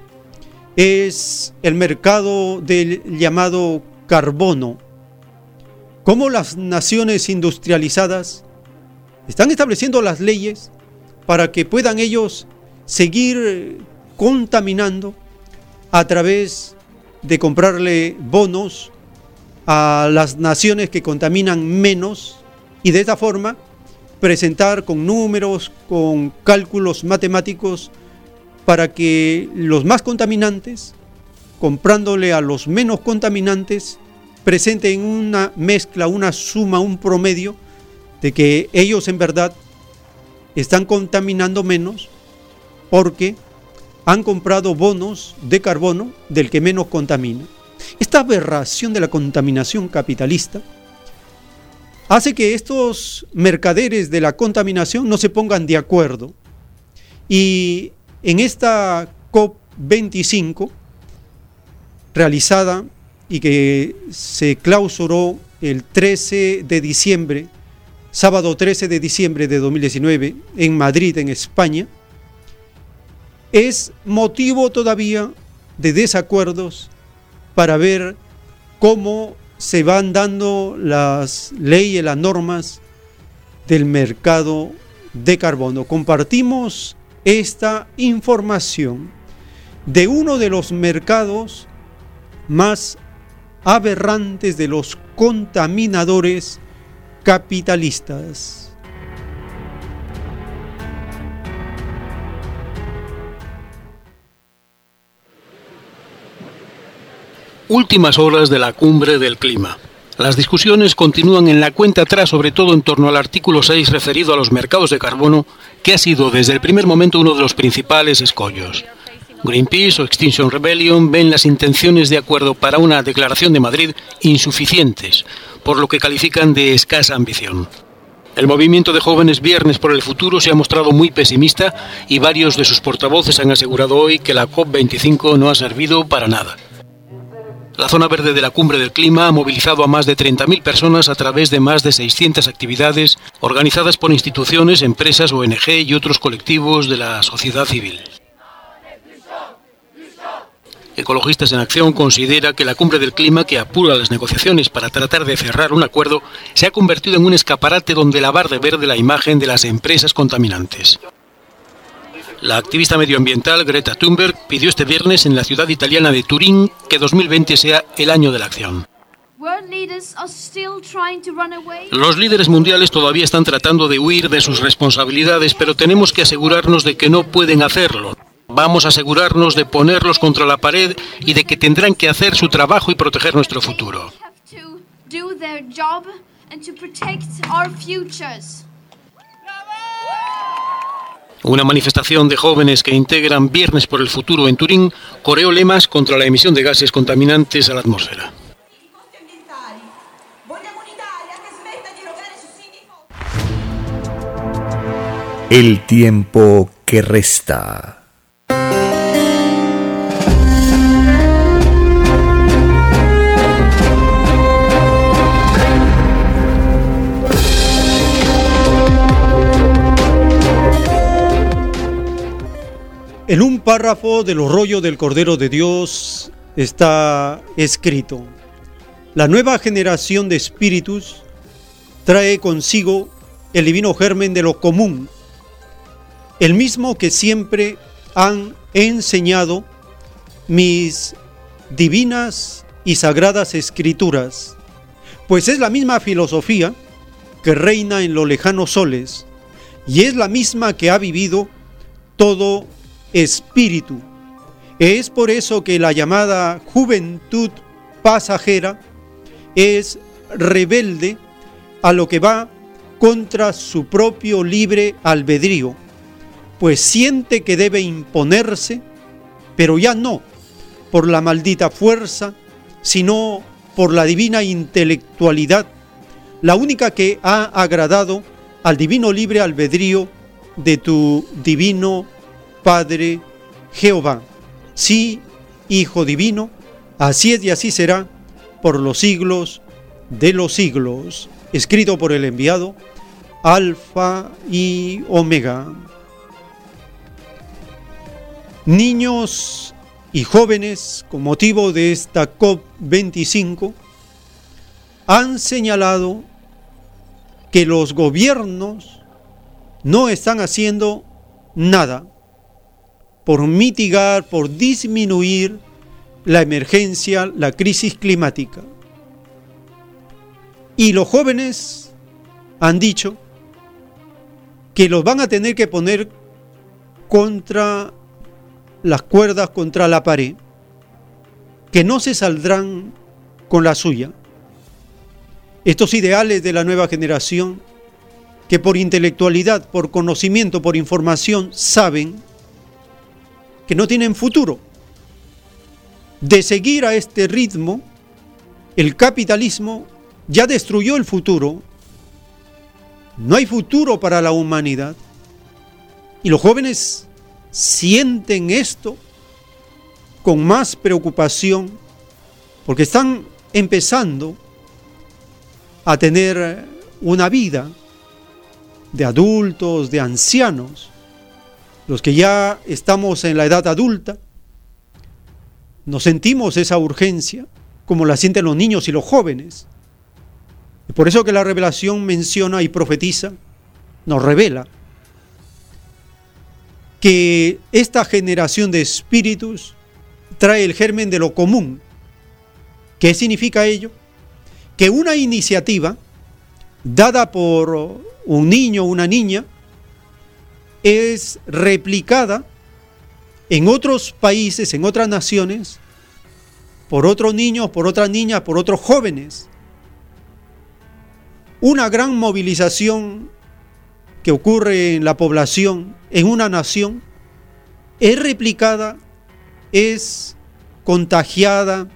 Es el mercado del llamado carbono. Como las naciones industrializadas están estableciendo las leyes para que puedan ellos seguir contaminando a través de comprarle bonos a las naciones que contaminan menos y de esta forma presentar con números, con cálculos matemáticos, para que los más contaminantes, comprándole a los menos contaminantes, presenten una mezcla, una suma, un promedio de que ellos en verdad están contaminando menos porque han comprado bonos de carbono del que menos contamina. Esta aberración de la contaminación capitalista hace que estos mercaderes de la contaminación no se pongan de acuerdo. Y en esta COP25, realizada y que se clausuró el 13 de diciembre sábado 13 de diciembre de 2019 en Madrid, en España, es motivo todavía de desacuerdos para ver cómo se van dando las leyes, las normas del mercado de carbono. Compartimos esta información de uno de los mercados más aberrantes de los contaminadores capitalistas. Últimas horas de la cumbre del clima. Las discusiones continúan en la cuenta atrás, sobre todo en torno al artículo 6 referido a los mercados de carbono, que ha sido desde el primer momento uno de los principales escollos. Greenpeace o Extinction Rebellion ven las intenciones de acuerdo para una declaración de Madrid insuficientes, por lo que califican de escasa ambición. El movimiento de jóvenes Viernes por el Futuro se ha mostrado muy pesimista y varios de sus portavoces han asegurado hoy que la COP25 no ha servido para nada. La zona verde de la cumbre del clima ha movilizado a más de 30.000 personas a través de más de 600 actividades organizadas por instituciones, empresas, ONG y otros colectivos de la sociedad civil. Ecologistas en Acción considera que la cumbre del clima, que apura las negociaciones para tratar de cerrar un acuerdo, se ha convertido en un escaparate donde lavar de verde la imagen de las empresas contaminantes. La activista medioambiental Greta Thunberg pidió este viernes en la ciudad italiana de Turín que 2020 sea el año de la acción. Los líderes mundiales todavía están tratando de huir de sus responsabilidades, pero tenemos que asegurarnos de que no pueden hacerlo. Vamos a asegurarnos de ponerlos contra la pared y de que tendrán que hacer su trabajo y proteger nuestro futuro. Una manifestación de jóvenes que integran Viernes por el Futuro en Turín coreó lemas contra la emisión de gases contaminantes a la atmósfera. El tiempo que resta. En un párrafo de los rollos del Cordero de Dios está escrito, la nueva generación de espíritus trae consigo el divino germen de lo común, el mismo que siempre han enseñado mis divinas y sagradas escrituras, pues es la misma filosofía que reina en los lejanos soles y es la misma que ha vivido todo espíritu. Es por eso que la llamada juventud pasajera es rebelde a lo que va contra su propio libre albedrío, pues siente que debe imponerse, pero ya no por la maldita fuerza, sino por la divina intelectualidad, la única que ha agradado al divino libre albedrío de tu divino Padre Jehová. Sí, Hijo divino, así es y así será por los siglos de los siglos. Escrito por el enviado Alfa y Omega. Niños y jóvenes, con motivo de esta COP25, han señalado que los gobiernos no están haciendo nada por mitigar, por disminuir la emergencia, la crisis climática. Y los jóvenes han dicho que los van a tener que poner contra las cuerdas, contra la pared, que no se saldrán con la suya. Estos ideales de la nueva generación, que por intelectualidad, por conocimiento, por información, saben que no tienen futuro. De seguir a este ritmo, el capitalismo ya destruyó el futuro. No hay futuro para la humanidad. Y los jóvenes sienten esto con más preocupación porque están empezando a tener una vida de adultos, de ancianos, los que ya estamos en la edad adulta, nos sentimos esa urgencia como la sienten los niños y los jóvenes. Por eso que la revelación menciona y profetiza, nos revela que esta generación de espíritus trae el germen de lo común. ¿Qué significa ello? Que una iniciativa dada por un niño o una niña es replicada en otros países, en otras naciones, por otros niños, por otras niñas, por otros jóvenes una gran movilización que ocurre en la población, en una nación, es replicada, es contagiada,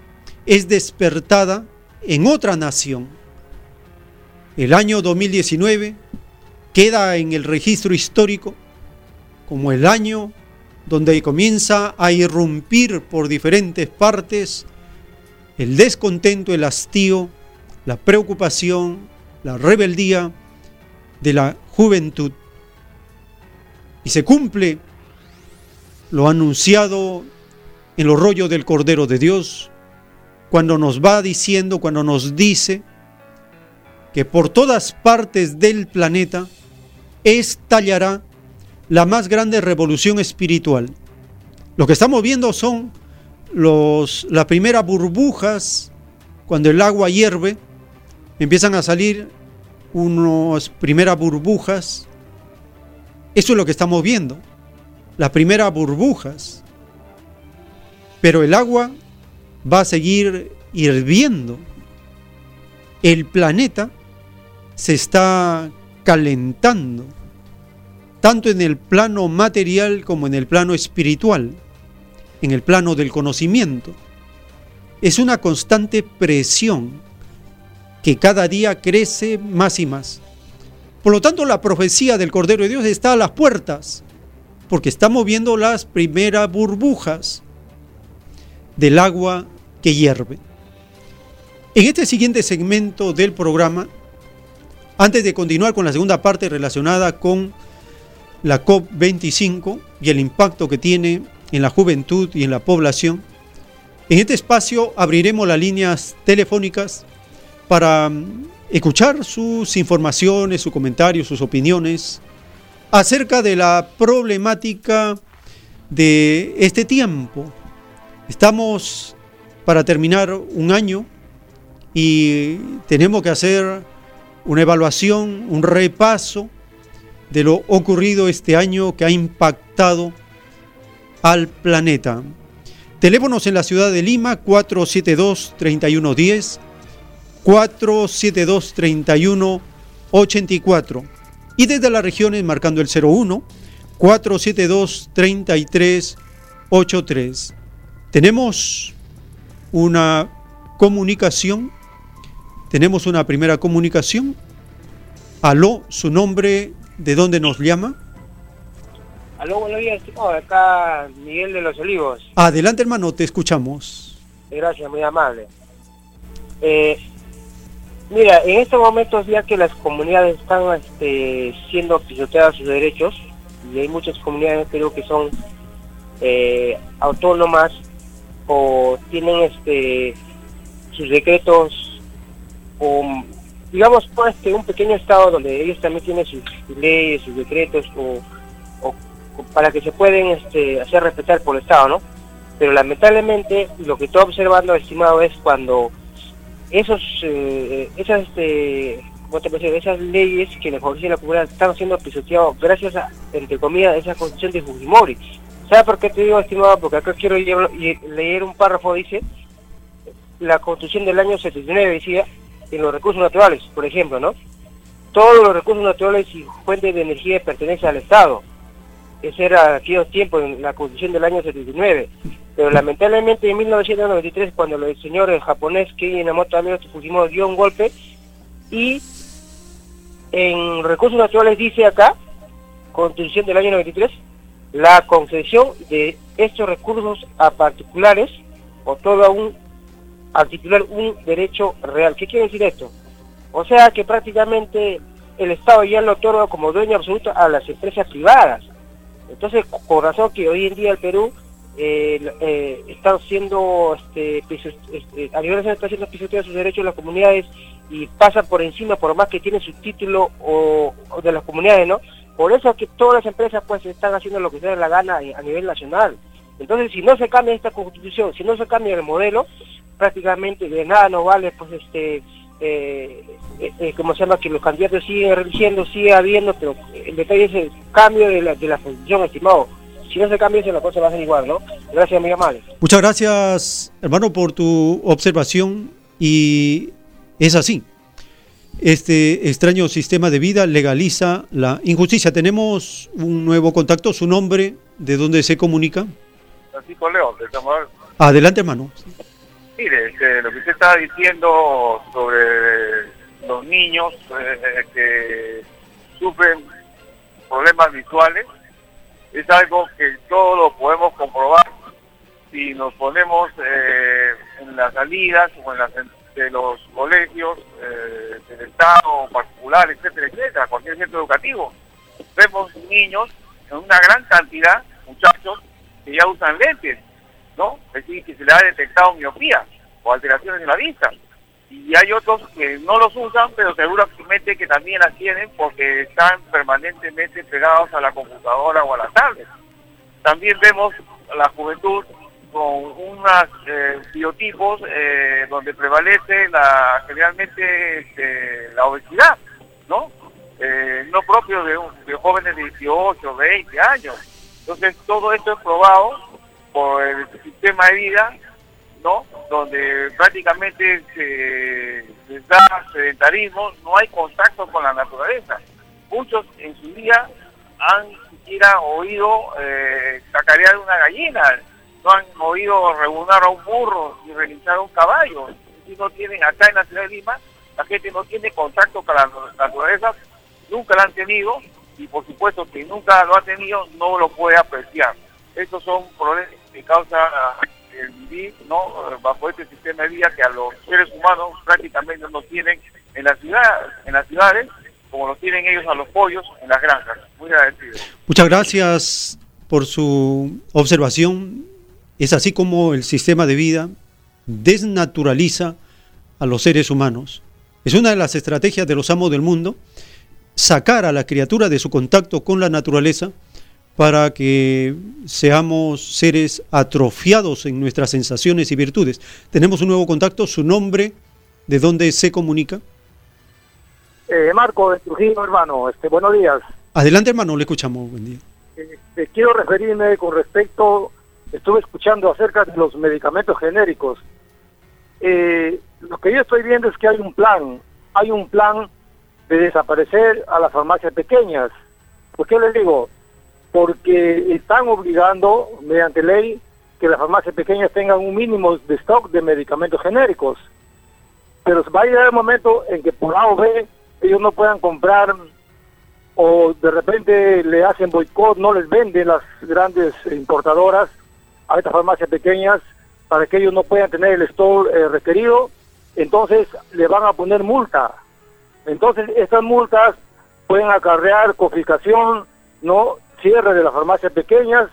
es despertada en otra nación. El año 2019 queda en el registro histórico como el año donde comienza a irrumpir por diferentes partes el descontento, el hastío, la preocupación, la rebeldía de la juventud. Y se cumple lo anunciado en los rollos del Cordero de Dios, cuando nos va diciendo, cuando nos dice que por todas partes del planeta estallará la más grande revolución espiritual. Lo que estamos viendo son los, las primeras burbujas, cuando el agua hierve, empiezan a salir unas primeras burbujas. Eso es lo que estamos viendo, las primeras burbujas. Pero el agua va a seguir hirviendo. El planeta se está calentando, tanto en el plano material como en el plano espiritual, en el plano del conocimiento. Es una constante presión que cada día crece más y más. Por lo tanto, la profecía del Cordero de Dios está a las puertas, porque estamos viendo las primeras burbujas del agua que hierve. En este siguiente segmento del programa, antes de continuar con la segunda parte relacionada con la COP25 y el impacto que tiene en la juventud y en la población, en este espacio abriremos las líneas telefónicas para mm, escuchar sus informaciones, sus comentarios, sus opiniones acerca de la problemática de este tiempo. Estamos para terminar un año y tenemos que hacer una evaluación, un repaso de lo ocurrido este año que ha impactado al planeta. Teléfonos en la ciudad de Lima 472 3110 472-3184 y desde las regiones marcando el 01 472-3383. Tenemos una comunicación. Tenemos una primera comunicación. Aló, su nombre, ¿de dónde nos llama? Aló, buenos días. acá Miguel de los Olivos. Adelante, hermano, te escuchamos. Gracias, muy amable. Eh, mira, en estos momentos ya que las comunidades están este, siendo pisoteadas sus derechos, y hay muchas comunidades creo que son eh, autónomas o tienen este sus decretos o digamos pues, este, un pequeño estado donde ellos también tienen sus, leyes, sus decretos o, para que se pueden este, hacer respetar por el Estado, ¿no? Pero lamentablemente lo que estoy observando, estimado, es cuando esos eh, esas este, esas leyes que le favorecen la comunidad están siendo pisoteados gracias a, entre comillas, esa constitución de Fujimori. ¿Sabes por qué te digo, estimado? Porque acá quiero leer un párrafo, dice, la constitución del año 79 decía, en los recursos naturales, por ejemplo, ¿no? Todos los recursos naturales y fuentes de energía pertenecen al Estado. Ese era aquellos tiempos, en la constitución del año 79. Pero lamentablemente en 1993, cuando el señor japonés Kei Inamoto Fujimori dio un golpe y en recursos naturales dice acá, constitución del año 93, la concesión de estos recursos a particulares o todo un articular un derecho real. ¿Qué quiere decir esto? O sea que prácticamente el Estado ya lo otorga como dueño absoluto a las empresas privadas. Entonces, por razón que hoy en día el Perú eh, eh, está siendo, este, este, a nivel nacional está haciendo pisoteados sus derechos de las comunidades y pasa por encima, por más que tiene su título o, de las comunidades, ¿no? Por eso es que todas las empresas pues están haciendo lo que se les la gana a nivel nacional. Entonces, si no se cambia esta constitución, si no se cambia el modelo, prácticamente de nada nos vale, pues, este, eh, eh, eh, como se llama, que los candidatos siguen eligiendo, sigue habiendo, pero el detalle es el cambio de la, de la constitución, estimado. Si no se cambia eso, la cosa va a ser igual, ¿no? Gracias, muy amable. Muchas gracias, hermano, por tu observación y es así. Este extraño sistema de vida legaliza la injusticia. Tenemos un nuevo contacto. ¿Su nombre? ¿De dónde se comunica? Francisco León, de Samuel. Adelante, hermano. Mire, este, lo que usted está diciendo sobre los niños eh, que sufren problemas visuales es algo que todos lo podemos comprobar si nos ponemos eh, en las salidas o en las de los colegios eh, del Estado, particular, etcétera, etcétera, cualquier centro educativo. Vemos niños en una gran cantidad, muchachos, que ya usan lentes, ¿no? Es decir, que se le ha detectado miopía o alteraciones en la vista. Y hay otros que no los usan, pero seguramente que también las tienen porque están permanentemente pegados a la computadora o a la tablet. También vemos la juventud con unos eh, biotipos eh, donde prevalece generalmente este, la obesidad, ¿no? Eh, no propio de, de, jóvenes de 18, 20 años. Entonces todo esto es probado por el sistema de vida, ¿no? Donde prácticamente se les da sedentarismo, no hay contacto con la naturaleza. Muchos en su día han siquiera oído eh, una gallina, no han oído regular a un burro ni realizar a un caballo. Si no tienen acá en la ciudad de Lima, la gente no tiene contacto con la naturaleza, nunca la han tenido y por supuesto que nunca lo ha tenido, no lo puede apreciar. Estos son problemas que causa el vivir ¿no? bajo este sistema de vida que a los seres humanos prácticamente no tienen en la ciudad, en las ciudades, como lo tienen ellos a los pollos en las granjas. Muy agradecido. Muchas gracias por su observación es así como el sistema de vida desnaturaliza a los seres humanos. Es una de las estrategias de los amos del mundo sacar a la criatura de su contacto con la naturaleza para que seamos seres atrofiados en nuestras sensaciones y virtudes. Tenemos un nuevo contacto, su nombre, de dónde se comunica. Eh, Marco de Trujillo, hermano, este, buenos días. Adelante, hermano, le escuchamos, buen día. Este, quiero referirme con respecto estuve escuchando acerca de los medicamentos genéricos. Eh, lo que yo estoy viendo es que hay un plan, hay un plan de desaparecer a las farmacias pequeñas. ¿Por qué les digo? Porque están obligando, mediante ley, que las farmacias pequeñas tengan un mínimo de stock de medicamentos genéricos. Pero va a llegar el momento en que por A o B ellos no puedan comprar o de repente le hacen boicot, no les venden las grandes importadoras a estas farmacias pequeñas para que ellos no puedan tener el stock eh, requerido, entonces le van a poner multa. Entonces estas multas pueden acarrear confiscación, no cierre de las farmacias pequeñas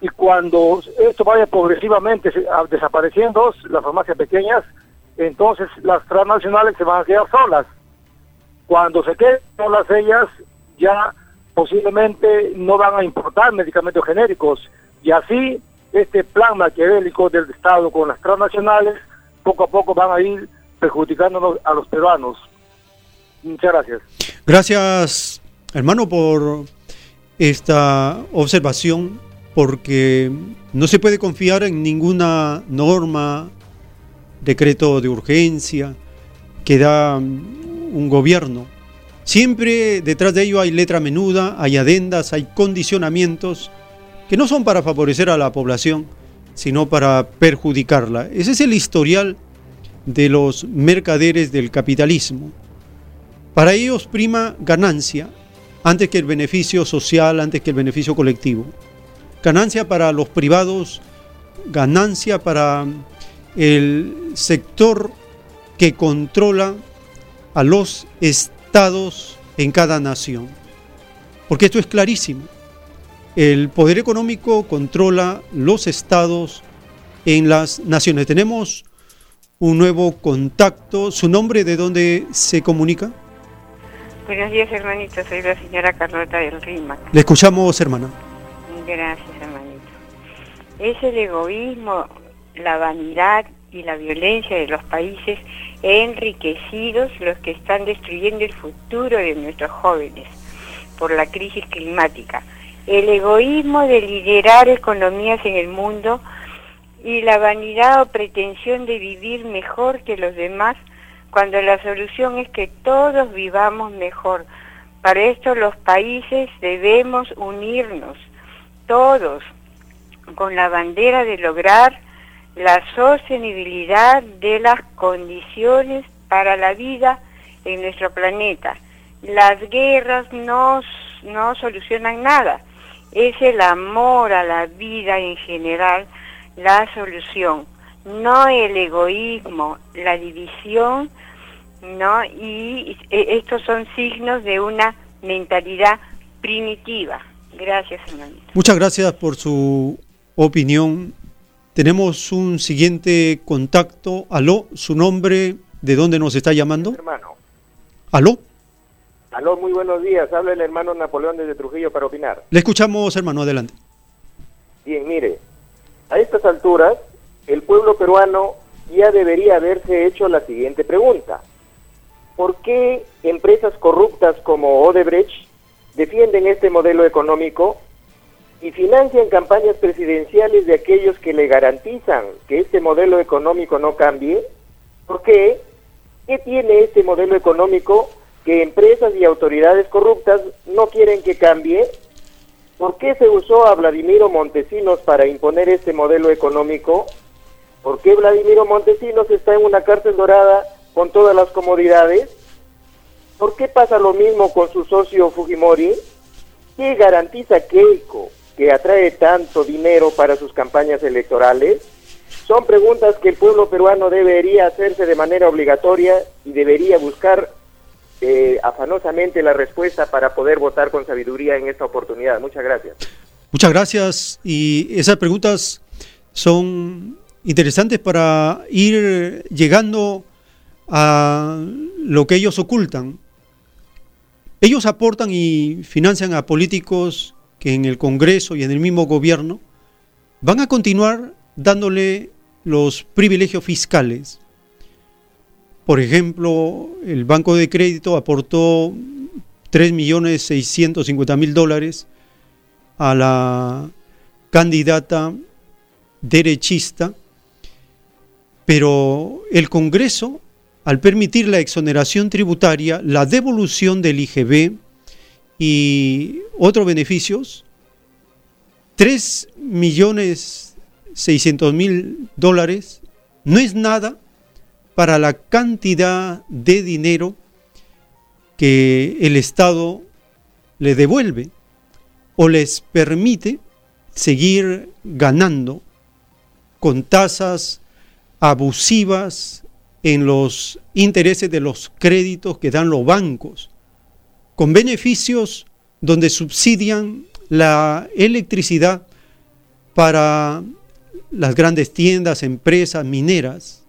y cuando esto vaya progresivamente desapareciendo, las farmacias pequeñas, entonces las transnacionales se van a quedar solas. Cuando se queden solas ellas, ya posiblemente no van a importar medicamentos genéricos y así este plan maquiavélico del Estado con las transnacionales poco a poco van a ir perjudicándonos a los peruanos. Muchas gracias. Gracias, hermano, por esta observación, porque no se puede confiar en ninguna norma, decreto de urgencia que da un gobierno Siempre detrás de ello hay letra menuda, hay adendas, hay condicionamientos que no son para favorecer a la población, sino para perjudicarla. Ese es el historial de los mercaderes del capitalismo. Para ellos prima ganancia antes que el beneficio social, antes que el beneficio colectivo. Ganancia para los privados, ganancia para el sector que controla a los estados en cada nación. Porque esto es clarísimo. El poder económico controla los estados en las naciones. Tenemos un nuevo contacto. ¿Su nombre de dónde se comunica? Buenos días, hermanito. Soy la señora Carlota del Rima. Le escuchamos, hermana. Gracias, hermanito. Es el egoísmo, la vanidad y la violencia de los países enriquecidos los que están destruyendo el futuro de nuestros jóvenes por la crisis climática. El egoísmo de liderar economías en el mundo y la vanidad o pretensión de vivir mejor que los demás cuando la solución es que todos vivamos mejor. Para esto los países debemos unirnos, todos, con la bandera de lograr la sostenibilidad de las condiciones para la vida en nuestro planeta. Las guerras no, no solucionan nada. Es el amor a la vida en general la solución, no el egoísmo, la división, ¿no? Y estos son signos de una mentalidad primitiva. Gracias, hermanito. Muchas gracias por su opinión tenemos un siguiente contacto. Aló, su nombre, ¿de dónde nos está llamando? Hermano. Aló. Aló, muy buenos días. Habla el hermano Napoleón desde Trujillo para opinar. Le escuchamos, hermano, adelante. Bien, mire, a estas alturas, el pueblo peruano ya debería haberse hecho la siguiente pregunta. ¿Por qué empresas corruptas como Odebrecht defienden este modelo económico y financian campañas presidenciales de aquellos que le garantizan que este modelo económico no cambie. ¿Por qué? ¿Qué tiene este modelo económico que empresas y autoridades corruptas no quieren que cambie? ¿Por qué se usó a Vladimiro Montesinos para imponer este modelo económico? ¿Por qué Vladimiro Montesinos está en una cárcel dorada con todas las comodidades? ¿Por qué pasa lo mismo con su socio Fujimori? ¿Qué garantiza Keiko? que atrae tanto dinero para sus campañas electorales? Son preguntas que el pueblo peruano debería hacerse de manera obligatoria y debería buscar eh, afanosamente la respuesta para poder votar con sabiduría en esta oportunidad. Muchas gracias. Muchas gracias. Y esas preguntas son interesantes para ir llegando a lo que ellos ocultan. Ellos aportan y financian a políticos que en el Congreso y en el mismo gobierno van a continuar dándole los privilegios fiscales. Por ejemplo, el Banco de Crédito aportó 3.650.000 dólares a la candidata derechista, pero el Congreso, al permitir la exoneración tributaria, la devolución del IGB, y otros beneficios, 3 millones 600 mil dólares no es nada para la cantidad de dinero que el Estado le devuelve o les permite seguir ganando con tasas abusivas en los intereses de los créditos que dan los bancos, con beneficios donde subsidian la electricidad para las grandes tiendas, empresas mineras.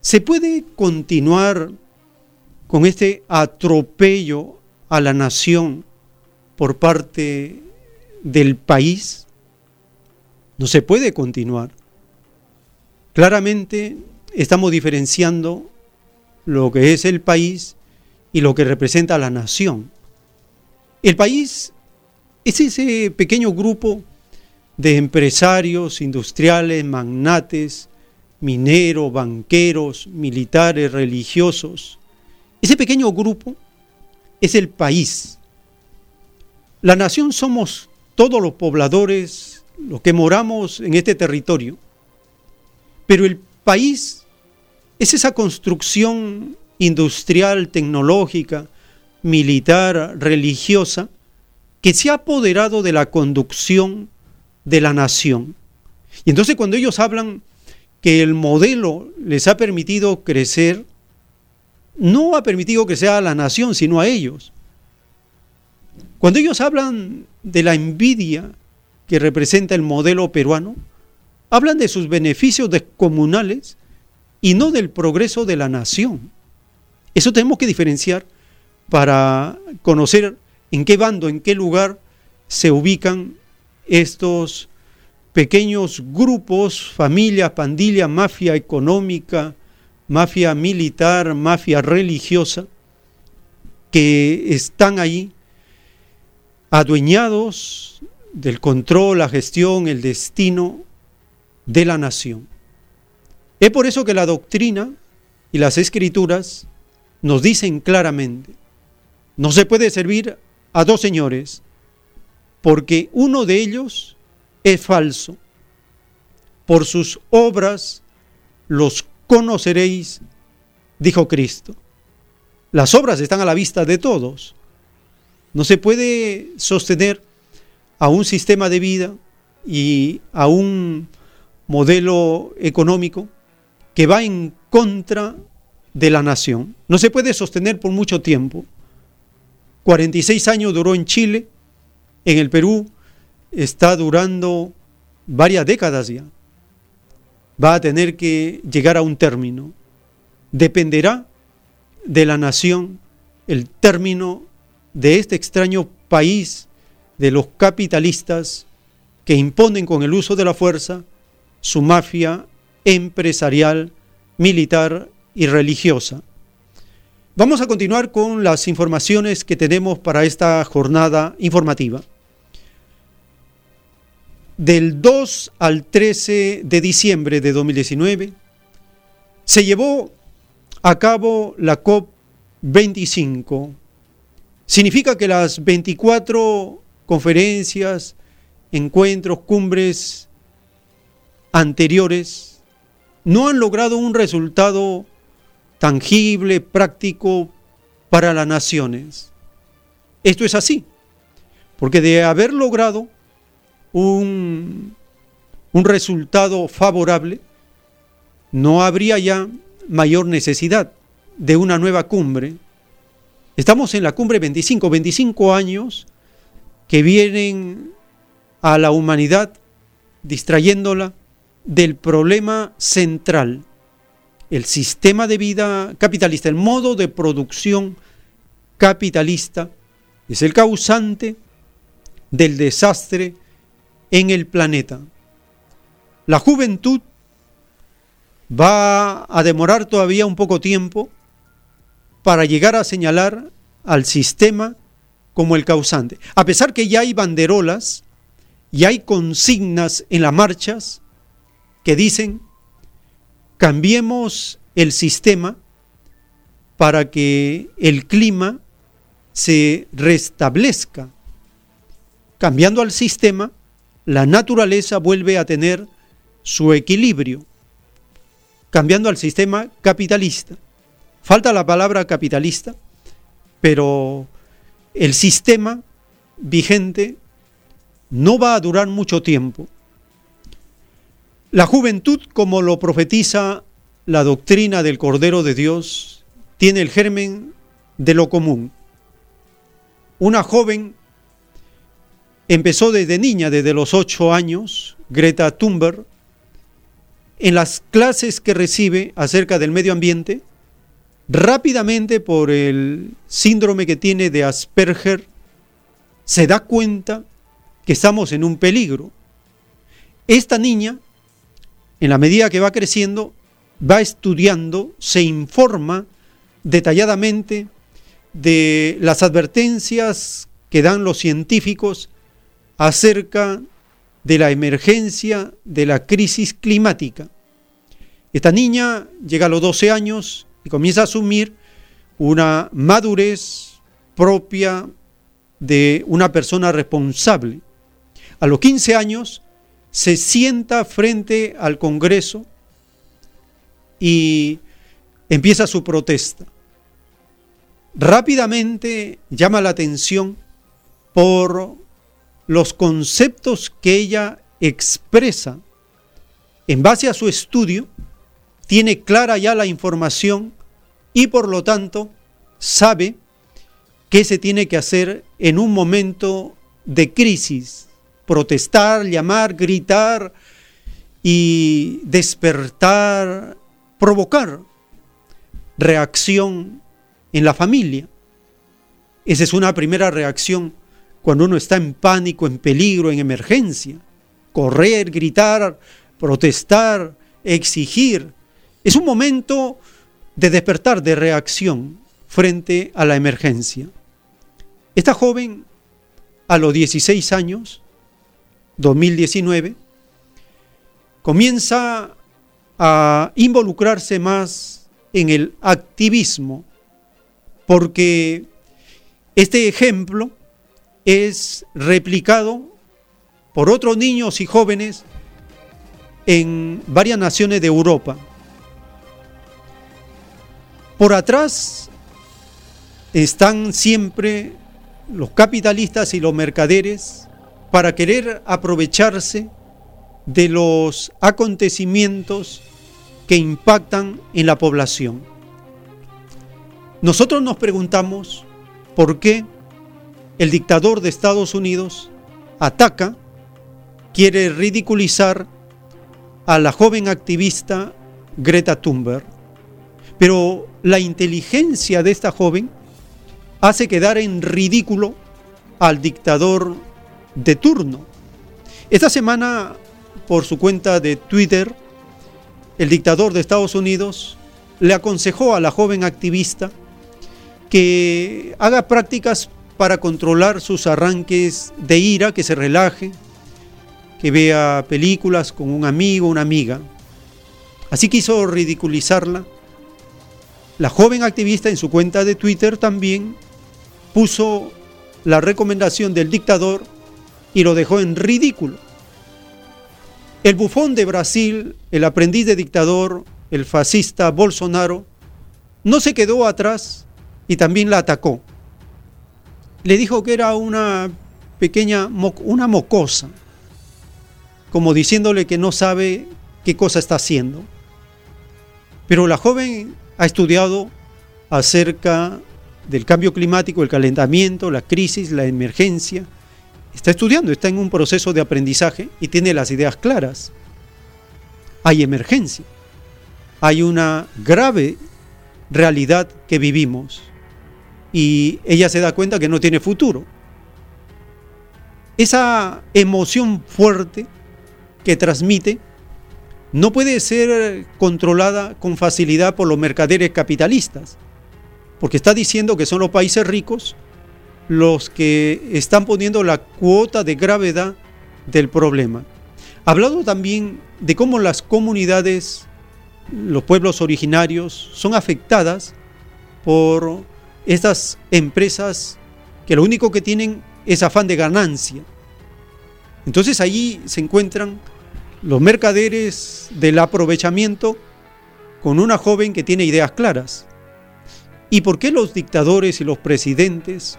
¿Se puede continuar con este atropello a la nación por parte del país? No se puede continuar. Claramente estamos diferenciando lo que es el país y lo que representa la nación. El país es ese pequeño grupo de empresarios, industriales, magnates, mineros, banqueros, militares, religiosos. Ese pequeño grupo es el país. La nación somos todos los pobladores, los que moramos en este territorio. Pero el país es esa construcción industrial, tecnológica, militar, religiosa, que se ha apoderado de la conducción de la nación. Y entonces cuando ellos hablan que el modelo les ha permitido crecer, no ha permitido que sea a la nación, sino a ellos. Cuando ellos hablan de la envidia que representa el modelo peruano, hablan de sus beneficios descomunales y no del progreso de la nación. Eso tenemos que diferenciar para conocer en qué bando, en qué lugar se ubican estos pequeños grupos, familias, pandillas, mafia económica, mafia militar, mafia religiosa, que están ahí adueñados del control, la gestión, el destino de la nación. Es por eso que la doctrina y las escrituras nos dicen claramente, no se puede servir a dos señores, porque uno de ellos es falso. Por sus obras los conoceréis, dijo Cristo. Las obras están a la vista de todos. No se puede sostener a un sistema de vida y a un modelo económico que va en contra de la nación. No se puede sostener por mucho tiempo. 46 años duró en Chile, en el Perú está durando varias décadas ya. Va a tener que llegar a un término. Dependerá de la nación el término de este extraño país de los capitalistas que imponen con el uso de la fuerza su mafia empresarial, militar y religiosa. Vamos a continuar con las informaciones que tenemos para esta jornada informativa del 2 al 13 de diciembre de 2019 se llevó a cabo la COP25. Significa que las 24 conferencias, encuentros, cumbres anteriores no han logrado un resultado tangible, práctico para las naciones. Esto es así, porque de haber logrado un, resultado favorable, no habría ya mayor necesidad de una nueva cumbre. Estamos en la cumbre 25, 25 años que vienen a la humanidad distrayéndola del problema central, el sistema de vida capitalista, el modo de producción capitalista, es el causante del desastre en el planeta. La juventud va a demorar todavía un poco tiempo para llegar a señalar al sistema como el causante. A pesar que ya hay banderolas y hay consignas en las marchas que dicen, cambiemos el sistema para que el clima se restablezca. Cambiando al sistema, la naturaleza vuelve a tener su equilibrio, cambiando al sistema capitalista. Falta la palabra capitalista, pero el sistema vigente no va a durar mucho tiempo. La juventud, como lo profetiza la doctrina del Cordero de Dios, tiene el germen de lo común. Una joven empezó desde niña, desde los ocho años, Greta Thunberg, en las clases que recibe acerca del medio ambiente, rápidamente por el síndrome que tiene de Asperger, se da cuenta que estamos en un peligro. Esta niña en la medida que va creciendo, va estudiando, se informa detalladamente de las advertencias que dan los científicos acerca de la emergencia de la crisis climática. Esta niña llega a los 12 años y comienza a asumir una madurez propia de una persona responsable. A los 15 años se sienta frente al Congreso y empieza su protesta. Rápidamente llama la atención por los conceptos que ella expresa en base a su estudio, tiene clara ya la información y por lo tanto sabe qué se tiene que hacer en un momento de crisis protestar, llamar, gritar y despertar, provocar reacción en la familia. Esa es una primera reacción cuando uno está en pánico, en peligro, en emergencia. Correr, gritar, protestar, exigir. Es un momento de despertar, de reacción frente a la emergencia. Esta joven, a los 16 años, 2019, comienza a involucrarse más en el activismo, porque este ejemplo es replicado por otros niños y jóvenes en varias naciones de Europa. Por atrás están siempre los capitalistas y los mercaderes para querer aprovecharse de los acontecimientos que impactan en la población. Nosotros nos preguntamos por qué el dictador de Estados Unidos ataca, quiere ridiculizar a la joven activista Greta Thunberg. Pero la inteligencia de esta joven hace quedar en ridículo al dictador de turno. Esta semana, por su cuenta de Twitter, el dictador de Estados Unidos le aconsejó a la joven activista que haga prácticas para controlar sus arranques de ira, que se relaje, que vea películas con un amigo, una amiga. Así quiso ridiculizarla. La joven activista en su cuenta de Twitter también puso la recomendación del dictador y lo dejó en ridículo. El bufón de Brasil, el aprendiz de dictador, el fascista Bolsonaro, no se quedó atrás y también la atacó. Le dijo que era una pequeña, una mocosa, como diciéndole que no sabe qué cosa está haciendo. Pero la joven ha estudiado acerca del cambio climático, el calentamiento, la crisis, la emergencia, está estudiando, está en un proceso de aprendizaje y tiene las ideas claras. Hay emergencia, hay una grave realidad que vivimos y ella se da cuenta que no tiene futuro. Esa emoción fuerte que transmite no puede ser controlada con facilidad por los mercaderes capitalistas, porque está diciendo que son los países ricos los que están poniendo la cuota de gravedad del problema. Ha hablado también de cómo las comunidades, los pueblos originarios, son afectadas por estas empresas que lo único que tienen es afán de ganancia. Entonces allí se encuentran los mercaderes del aprovechamiento con una joven que tiene ideas claras. ¿Y por qué los dictadores y los presidentes,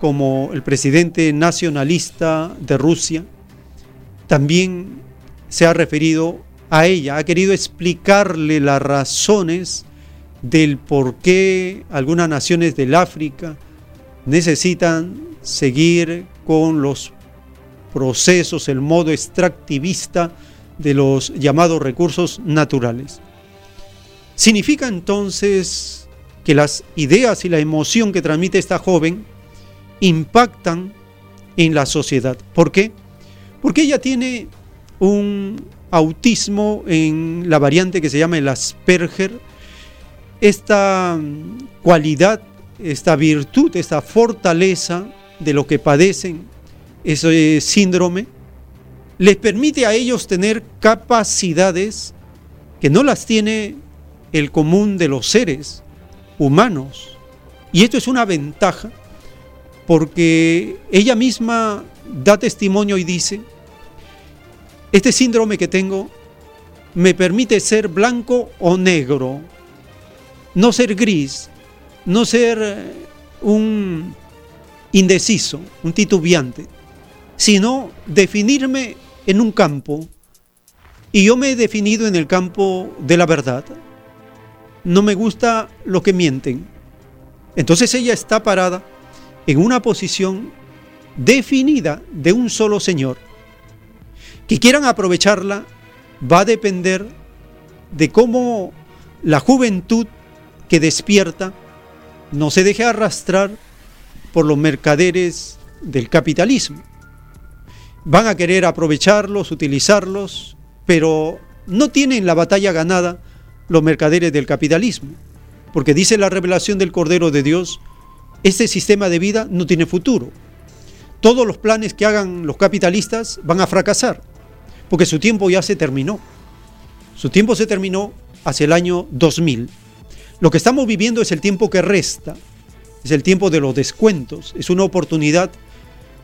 como el presidente nacionalista de Rusia, también se ha referido a ella, ha querido explicarle las razones del por qué algunas naciones del África necesitan seguir con los procesos, el modo extractivista de los llamados recursos naturales. Significa entonces que las ideas y la emoción que transmite esta joven impactan en la sociedad. ¿Por qué? Porque ella tiene un autismo en la variante que se llama el Asperger. Esta cualidad, esta virtud, esta fortaleza de lo que padecen ese síndrome, les permite a ellos tener capacidades que no las tiene el común de los seres humanos. Y esto es una ventaja porque ella misma da testimonio y dice, este síndrome que tengo me permite ser blanco o negro, no ser gris, no ser eh, un indeciso, un titubeante, sino definirme en un campo. Y yo me he definido en el campo de la verdad. No me gusta lo que mienten. Entonces ella está parada en una posición definida de un solo Señor. Que quieran aprovecharla va a depender de cómo la juventud que despierta no se deje arrastrar por los mercaderes del capitalismo. Van a querer aprovecharlos, utilizarlos, pero no tienen la batalla ganada los mercaderes del capitalismo, porque dice la revelación del Cordero de Dios, este sistema de vida no tiene futuro. Todos los planes que hagan los capitalistas van a fracasar, porque su tiempo ya se terminó. Su tiempo se terminó hacia el año 2000. Lo que estamos viviendo es el tiempo que resta, es el tiempo de los descuentos, es una oportunidad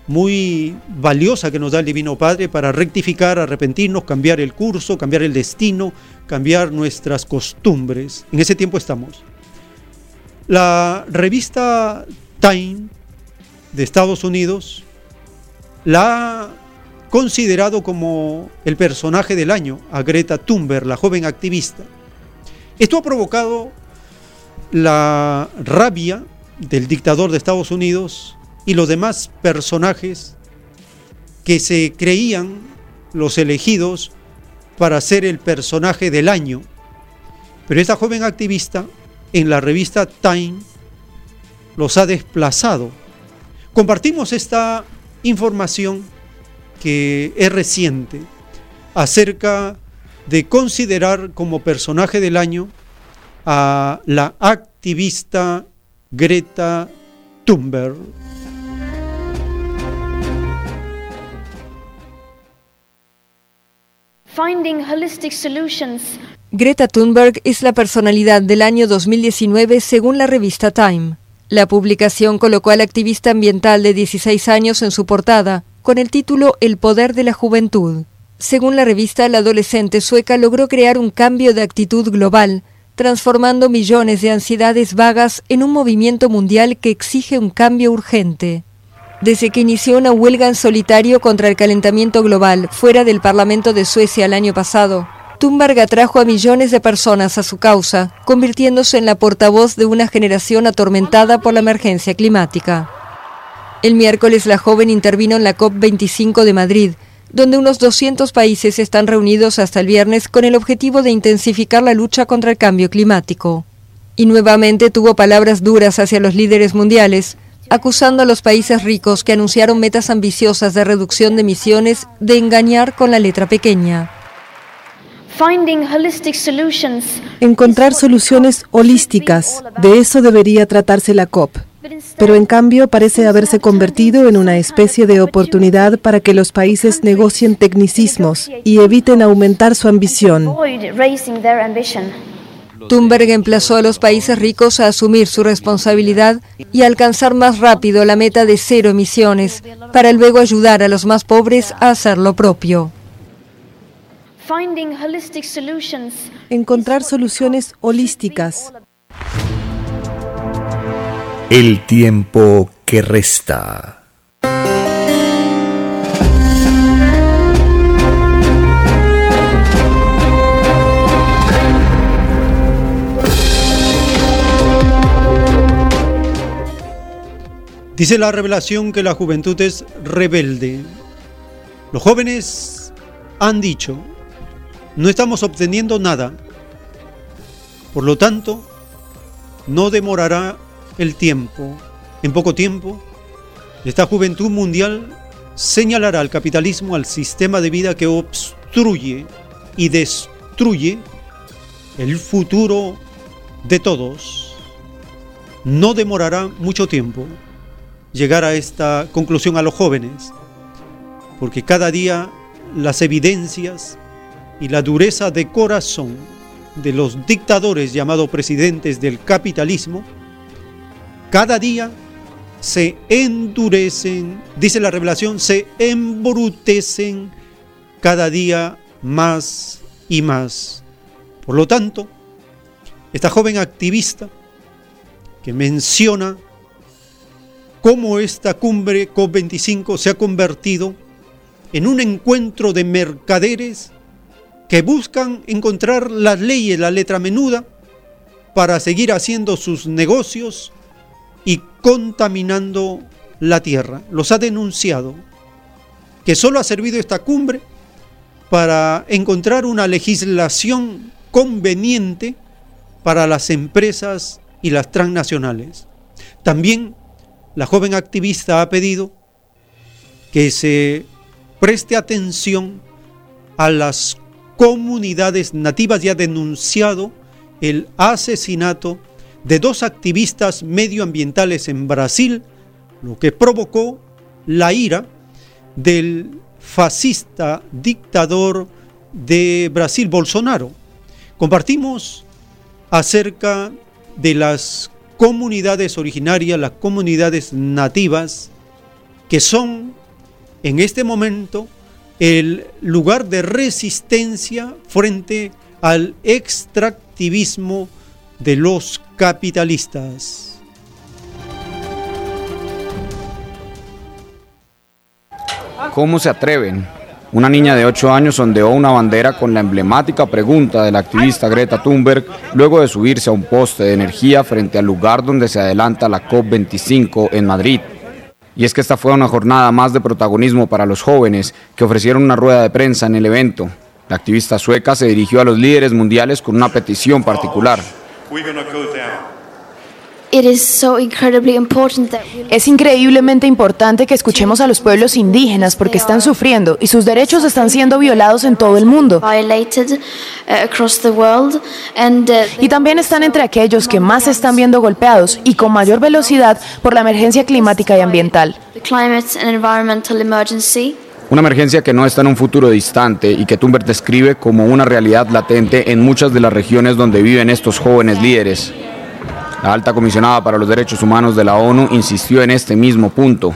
muy valiosa que nos da el Divino Padre para rectificar, arrepentirnos, cambiar el curso, cambiar el destino, cambiar nuestras costumbres. En ese tiempo estamos. La revista Time de Estados Unidos la ha considerado como el personaje del año a Greta Thunberg, la joven activista. Esto ha provocado la rabia del dictador de Estados Unidos y los demás personajes que se creían los elegidos para ser el personaje del año. Pero esta joven activista en la revista Time los ha desplazado. Compartimos esta información que es reciente acerca de considerar como personaje del año a la activista Greta Thunberg. Greta Thunberg es la personalidad del año 2019 según la revista Time. La publicación colocó al activista ambiental de 16 años en su portada, con el título El poder de la juventud. Según la revista, la adolescente sueca logró crear un cambio de actitud global, transformando millones de ansiedades vagas en un movimiento mundial que exige un cambio urgente. Desde que inició una huelga en solitario contra el calentamiento global fuera del Parlamento de Suecia el año pasado, Thunberg atrajo a millones de personas a su causa, convirtiéndose en la portavoz de una generación atormentada por la emergencia climática. El miércoles la joven intervino en la COP25 de Madrid, donde unos 200 países están reunidos hasta el viernes con el objetivo de intensificar la lucha contra el cambio climático. Y nuevamente tuvo palabras duras hacia los líderes mundiales, acusando a los países ricos que anunciaron metas ambiciosas de reducción de emisiones de engañar con la letra pequeña. Encontrar soluciones holísticas, de eso debería tratarse la COP pero en cambio parece haberse convertido en una especie de oportunidad para que los países negocien tecnicismos y eviten aumentar su ambición. Thunberg emplazó a los países ricos a asumir su responsabilidad y alcanzar más rápido la meta de cero emisiones, para luego ayudar a los más pobres a hacer lo propio. Encontrar soluciones holísticas. El tiempo que resta. Dice la revelación que la juventud es rebelde. Los jóvenes han dicho, no estamos obteniendo nada. Por lo tanto, no demorará el tiempo. En poco tiempo, esta juventud mundial señalará al capitalismo, al sistema de vida que obstruye y destruye el futuro de todos. No demorará mucho tiempo llegar a esta conclusión a los jóvenes, porque cada día las evidencias y la dureza de corazón de los dictadores llamados presidentes del capitalismo, cada día se endurecen, dice la revelación, se embrutecen cada día más y más. Por lo tanto, esta joven activista que menciona cómo esta cumbre COP25 se ha convertido en un encuentro de mercaderes que buscan encontrar las leyes, la letra menuda, para seguir haciendo sus negocios y contaminando la tierra. Los ha denunciado que solo ha servido esta cumbre para encontrar una legislación conveniente para las empresas y las transnacionales. También la joven activista ha pedido que se preste atención a las comunidades nativas y ha denunciado el asesinato de dos activistas medioambientales en Brasil, lo que provocó la ira del fascista dictador de Brasil, Bolsonaro. Compartimos acerca de las comunidades originarias, las comunidades nativas, que son en este momento el lugar de resistencia frente al extractivismo de los capitalistas. ¿Cómo se atreven? Una niña de 8 años ondeó una bandera con la emblemática pregunta de la activista Greta Thunberg luego de subirse a un poste de energía frente al lugar donde se adelanta la COP25 en Madrid. Y es que esta fue una jornada más de protagonismo para los jóvenes que ofrecieron una rueda de prensa en el evento. La activista sueca se dirigió a los líderes mundiales con una petición particular. Es increíblemente importante que escuchemos a los pueblos indígenas porque están sufriendo y sus derechos están siendo violados en todo el mundo. Uh, uh, y también están entre aquellos que más se están viendo golpeados y con mayor velocidad por la emergencia climática y ambiental. Una emergencia que no está en un futuro distante y que Thunberg describe como una realidad latente en muchas de las regiones donde viven estos jóvenes líderes. La alta comisionada para los derechos humanos de la ONU insistió en este mismo punto.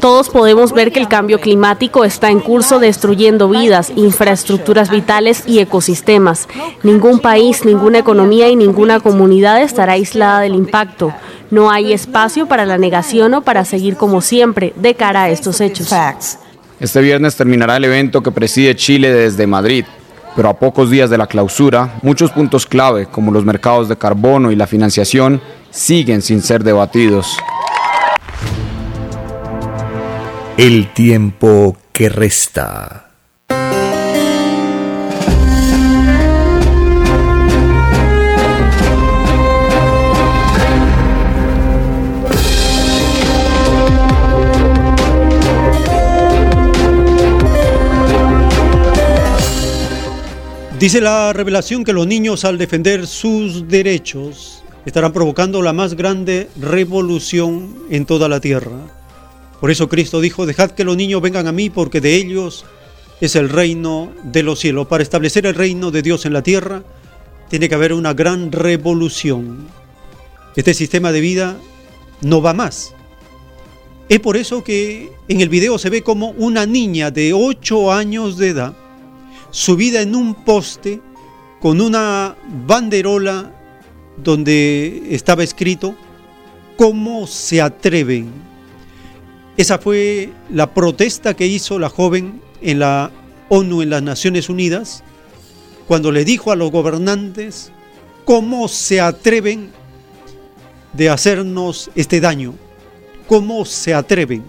Todos podemos ver que el cambio climático está en curso destruyendo vidas, infraestructuras vitales y ecosistemas. Ningún país, ninguna economía y ninguna comunidad estará aislada del impacto. No hay espacio para la negación o para seguir como siempre de cara a estos hechos. Este viernes terminará el evento que preside Chile desde Madrid pero a pocos días de la clausura, muchos puntos clave, como los mercados de carbono y la financiación, siguen sin ser debatidos. El tiempo que resta. Dice la revelación que los niños al defender sus derechos estarán provocando la más grande revolución en toda la tierra. Por eso Cristo dijo, dejad que los niños vengan a mí porque de ellos es el reino de los cielos. Para establecer el reino de Dios en la tierra tiene que haber una gran revolución. Este sistema de vida no va más. Es por eso que en el video se ve como una niña de 8 años de edad subida en un poste con una banderola donde estaba escrito ¿Cómo se atreven? Esa fue la protesta que hizo la joven en la ONU, en las Naciones Unidas, cuando le dijo a los gobernantes cómo se atreven de hacernos este daño, cómo se atreven.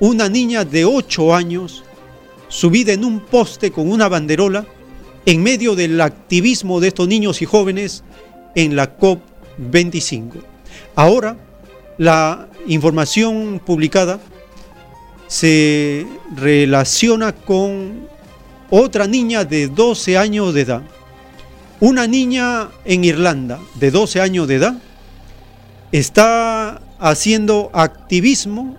Una niña de 8 años subida en un poste con una banderola en medio del activismo de estos niños y jóvenes en la COP25. Ahora, la información publicada se relaciona con otra niña de 12 años de edad. Una niña en Irlanda de 12 años de edad está haciendo activismo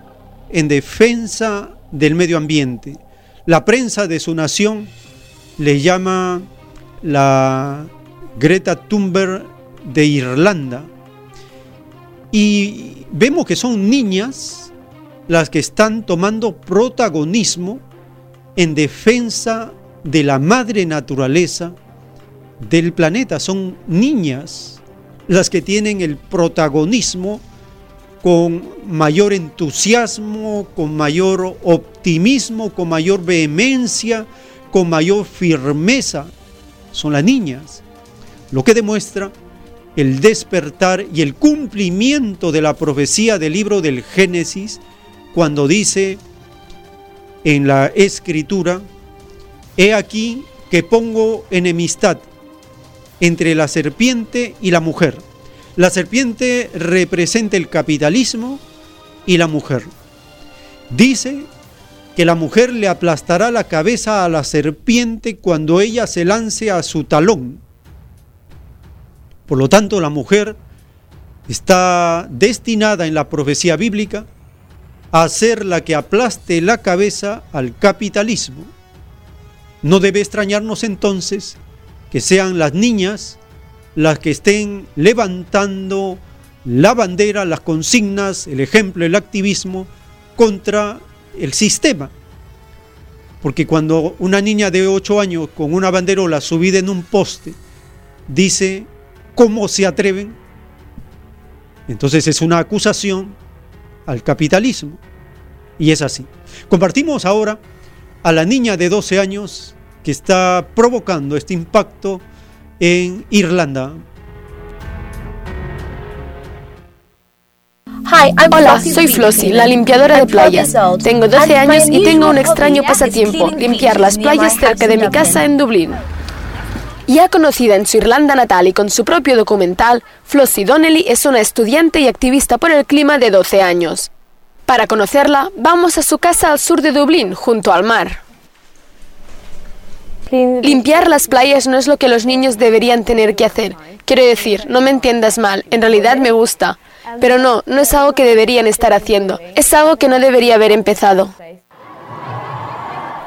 en defensa del medio ambiente. La prensa de su nación le llama la Greta Thunberg de Irlanda. Y vemos que son niñas las que están tomando protagonismo en defensa de la madre naturaleza del planeta. Son niñas las que tienen el protagonismo con mayor entusiasmo, con mayor optimismo, con mayor vehemencia, con mayor firmeza. Son las niñas. Lo que demuestra el despertar y el cumplimiento de la profecía del libro del Génesis, cuando dice en la escritura, he aquí que pongo enemistad entre la serpiente y la mujer. La serpiente representa el capitalismo y la mujer. Dice que la mujer le aplastará la cabeza a la serpiente cuando ella se lance a su talón. Por lo tanto, la mujer está destinada en la profecía bíblica a ser la que aplaste la cabeza al capitalismo. No debe extrañarnos entonces que sean las niñas las que estén levantando la bandera, las consignas, el ejemplo, el activismo contra el sistema. Porque cuando una niña de 8 años con una banderola subida en un poste dice cómo se atreven, entonces es una acusación al capitalismo. Y es así. Compartimos ahora a la niña de 12 años que está provocando este impacto en Irlanda. Hola, soy Flossie, la limpiadora de playas. Tengo 12 años y tengo un extraño pasatiempo, limpiar las playas cerca de mi casa en Dublín. Ya conocida en su Irlanda natal y con su propio documental, Flossie Donnelly es una estudiante y activista por el clima de 12 años. Para conocerla, vamos a su casa al sur de Dublín, junto al mar. Limpiar las playas no es lo que los niños deberían tener que hacer. Quiero decir, no me entiendas mal, en realidad me gusta. Pero no, no es algo que deberían estar haciendo. Es algo que no debería haber empezado.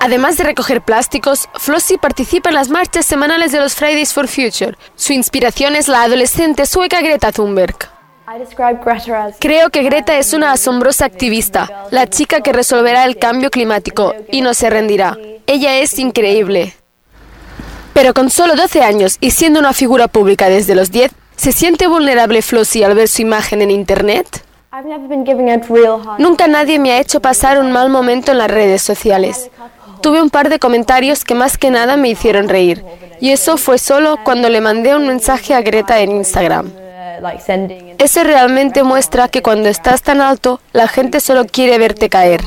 Además de recoger plásticos, Flossie participa en las marchas semanales de los Fridays for Future. Su inspiración es la adolescente sueca Greta Thunberg. Creo que Greta es una asombrosa activista, la chica que resolverá el cambio climático y no se rendirá. Ella es increíble. Pero con solo 12 años y siendo una figura pública desde los 10, ¿se siente vulnerable Flossie al ver su imagen en Internet? Nunca nadie me ha hecho pasar un mal momento en las redes sociales. Tuve un par de comentarios que más que nada me hicieron reír. Y eso fue solo cuando le mandé un mensaje a Greta en Instagram. Eso realmente muestra que cuando estás tan alto, la gente solo quiere verte caer.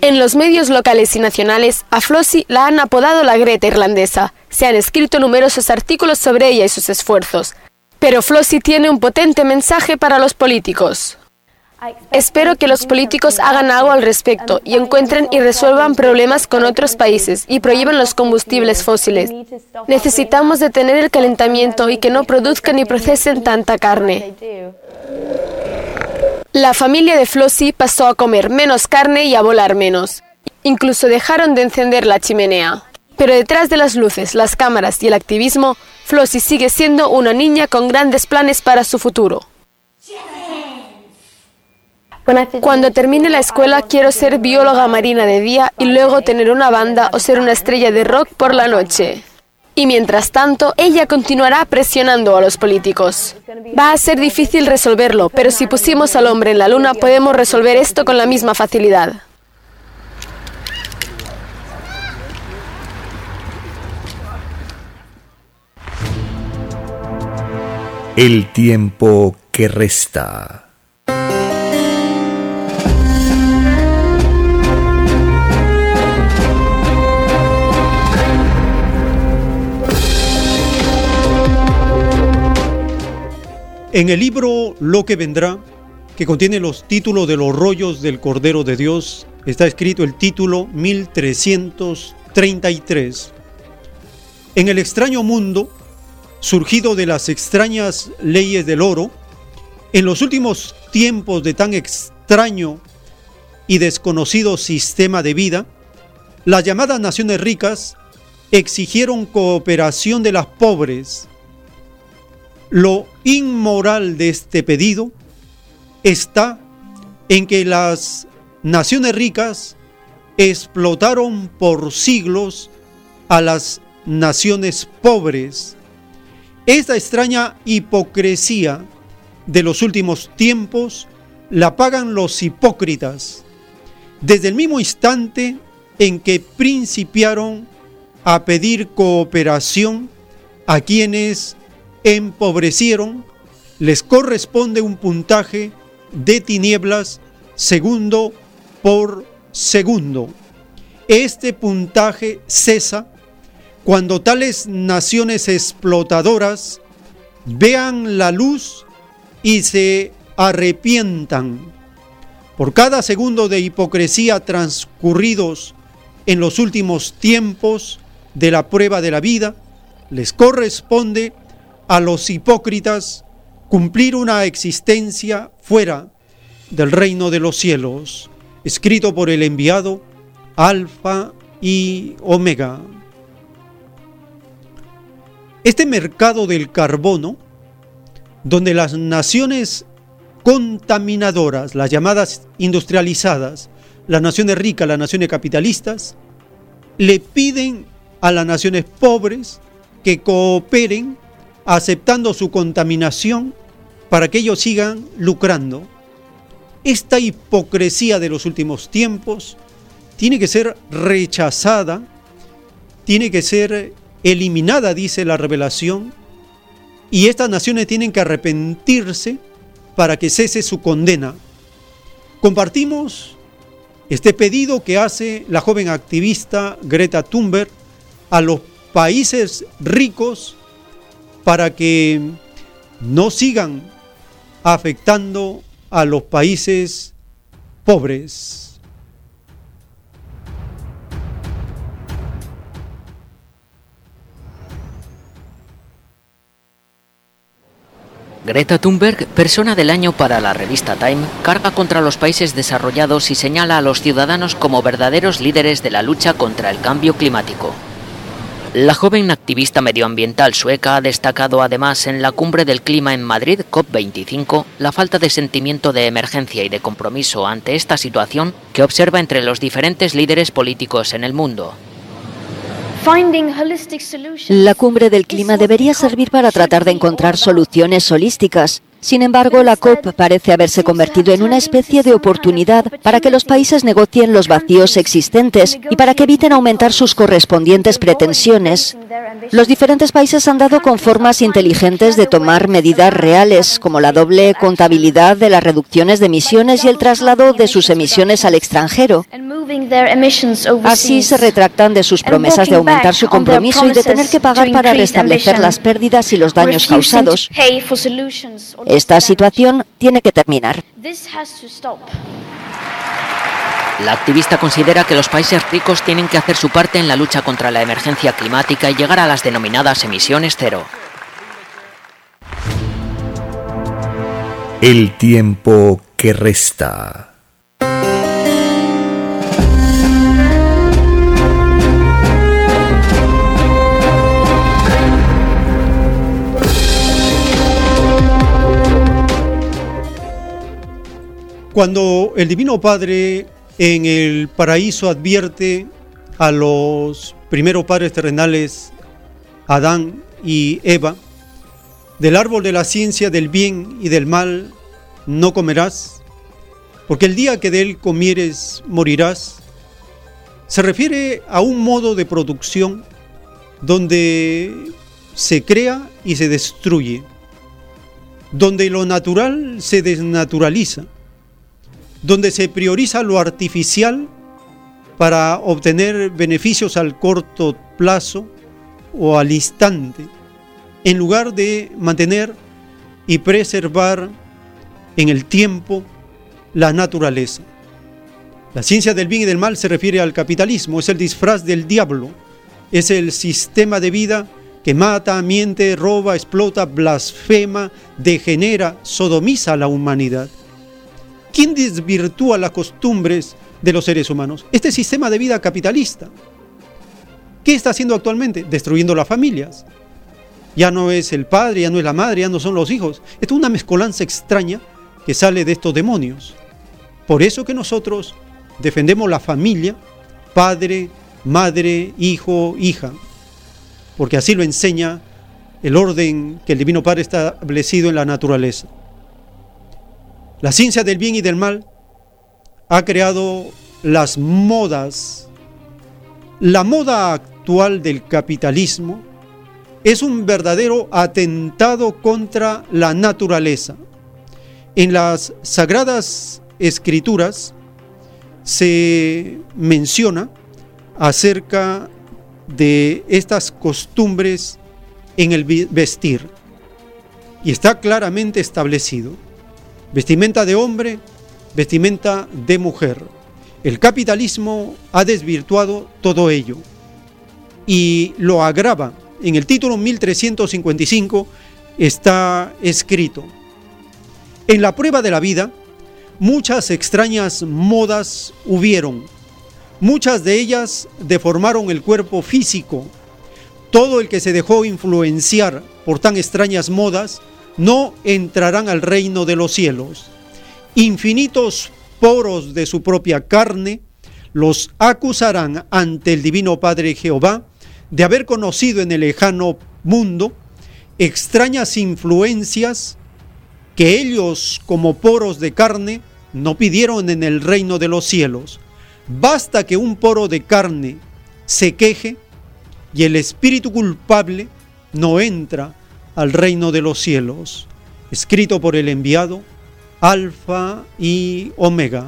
En los medios locales y nacionales, a Flossie la han apodado la Greta irlandesa. Se han escrito numerosos artículos sobre ella y sus esfuerzos. Pero Flossie tiene un potente mensaje para los políticos. Espero que los políticos hagan algo al respecto y encuentren y resuelvan problemas con otros países y prohíban los combustibles fósiles. Necesitamos detener el calentamiento y que no produzcan ni procesen tanta carne. La familia de Flossie pasó a comer menos carne y a volar menos. Incluso dejaron de encender la chimenea. Pero detrás de las luces, las cámaras y el activismo, Flossie sigue siendo una niña con grandes planes para su futuro. Cuando termine la escuela quiero ser bióloga marina de día y luego tener una banda o ser una estrella de rock por la noche. Y mientras tanto, ella continuará presionando a los políticos. Va a ser difícil resolverlo, pero si pusimos al hombre en la luna podemos resolver esto con la misma facilidad. El tiempo que resta. En el libro Lo que vendrá, que contiene los títulos de los rollos del Cordero de Dios, está escrito el título 1333. En el extraño mundo, surgido de las extrañas leyes del oro, en los últimos tiempos de tan extraño y desconocido sistema de vida, las llamadas naciones ricas exigieron cooperación de las pobres lo inmoral de este pedido está en que las naciones ricas explotaron por siglos a las naciones pobres. Esta extraña hipocresía de los últimos tiempos la pagan los hipócritas desde el mismo instante en que principiaron a pedir cooperación a quienes empobrecieron, les corresponde un puntaje de tinieblas segundo por segundo. Este puntaje cesa cuando tales naciones explotadoras vean la luz y se arrepientan. Por cada segundo de hipocresía transcurridos en los últimos tiempos de la prueba de la vida, les corresponde a los hipócritas cumplir una existencia fuera del reino de los cielos, escrito por el enviado Alfa y Omega. Este mercado del carbono, donde las naciones contaminadoras, las llamadas industrializadas, las naciones ricas, las naciones capitalistas, le piden a las naciones pobres que cooperen aceptando su contaminación para que ellos sigan lucrando. Esta hipocresía de los últimos tiempos tiene que ser rechazada, tiene que ser eliminada, dice la revelación, y estas naciones tienen que arrepentirse para que cese su condena. Compartimos este pedido que hace la joven activista Greta Thunberg a los países ricos para que no sigan afectando a los países pobres. Greta Thunberg, persona del año para la revista Time, carga contra los países desarrollados y señala a los ciudadanos como verdaderos líderes de la lucha contra el cambio climático. La joven activista medioambiental sueca ha destacado además en la cumbre del clima en Madrid, COP25, la falta de sentimiento de emergencia y de compromiso ante esta situación que observa entre los diferentes líderes políticos en el mundo. La cumbre del clima debería servir para tratar de encontrar soluciones holísticas sin embargo, la COP parece haberse convertido en una especie de oportunidad para que los países negocien los vacíos existentes y para que eviten aumentar sus correspondientes pretensiones. Los diferentes países han dado con formas inteligentes de tomar medidas reales, como la doble contabilidad de las reducciones de emisiones y el traslado de sus emisiones al extranjero. Así se retractan de sus promesas de aumentar su compromiso y de tener que pagar para restablecer las pérdidas y los daños causados. Esta situación tiene que terminar. La activista considera que los países ricos tienen que hacer su parte en la lucha contra la emergencia climática y llegar a las denominadas emisiones cero. El tiempo que resta. Cuando el Divino Padre en el paraíso advierte a los primeros padres terrenales, Adán y Eva, del árbol de la ciencia del bien y del mal no comerás, porque el día que de él comieres morirás, se refiere a un modo de producción donde se crea y se destruye, donde lo natural se desnaturaliza, donde se prioriza lo artificial para obtener beneficios al corto plazo o al instante, en lugar de mantener y preservar en el tiempo la naturaleza. La ciencia del bien y del mal se refiere al capitalismo, es el disfraz del diablo, es el sistema de vida que mata, miente, roba, explota, blasfema, degenera, sodomiza a la humanidad. ¿Quién desvirtúa las costumbres de los seres humanos? Este sistema de vida capitalista. ¿Qué está haciendo actualmente? Destruyendo las familias. Ya no es el padre, ya no es la madre, ya no son los hijos. Esto es una mezcolanza extraña que sale de estos demonios. Por eso que nosotros defendemos la familia, padre, madre, hijo, hija porque así lo enseña el orden que el Divino Padre está establecido en la naturaleza. La ciencia del bien y del mal ha creado las modas. La moda actual del capitalismo es un verdadero atentado contra la naturaleza. En las sagradas escrituras se menciona acerca de estas costumbres en el vestir. Y está claramente establecido. Vestimenta de hombre, vestimenta de mujer. El capitalismo ha desvirtuado todo ello y lo agrava. En el título 1355 está escrito, en la prueba de la vida, muchas extrañas modas hubieron Muchas de ellas deformaron el cuerpo físico. Todo el que se dejó influenciar por tan extrañas modas no entrarán al reino de los cielos. Infinitos poros de su propia carne los acusarán ante el Divino Padre Jehová de haber conocido en el lejano mundo extrañas influencias que ellos como poros de carne no pidieron en el reino de los cielos. Basta que un poro de carne se queje y el espíritu culpable no entra al reino de los cielos. Escrito por el enviado Alfa y Omega.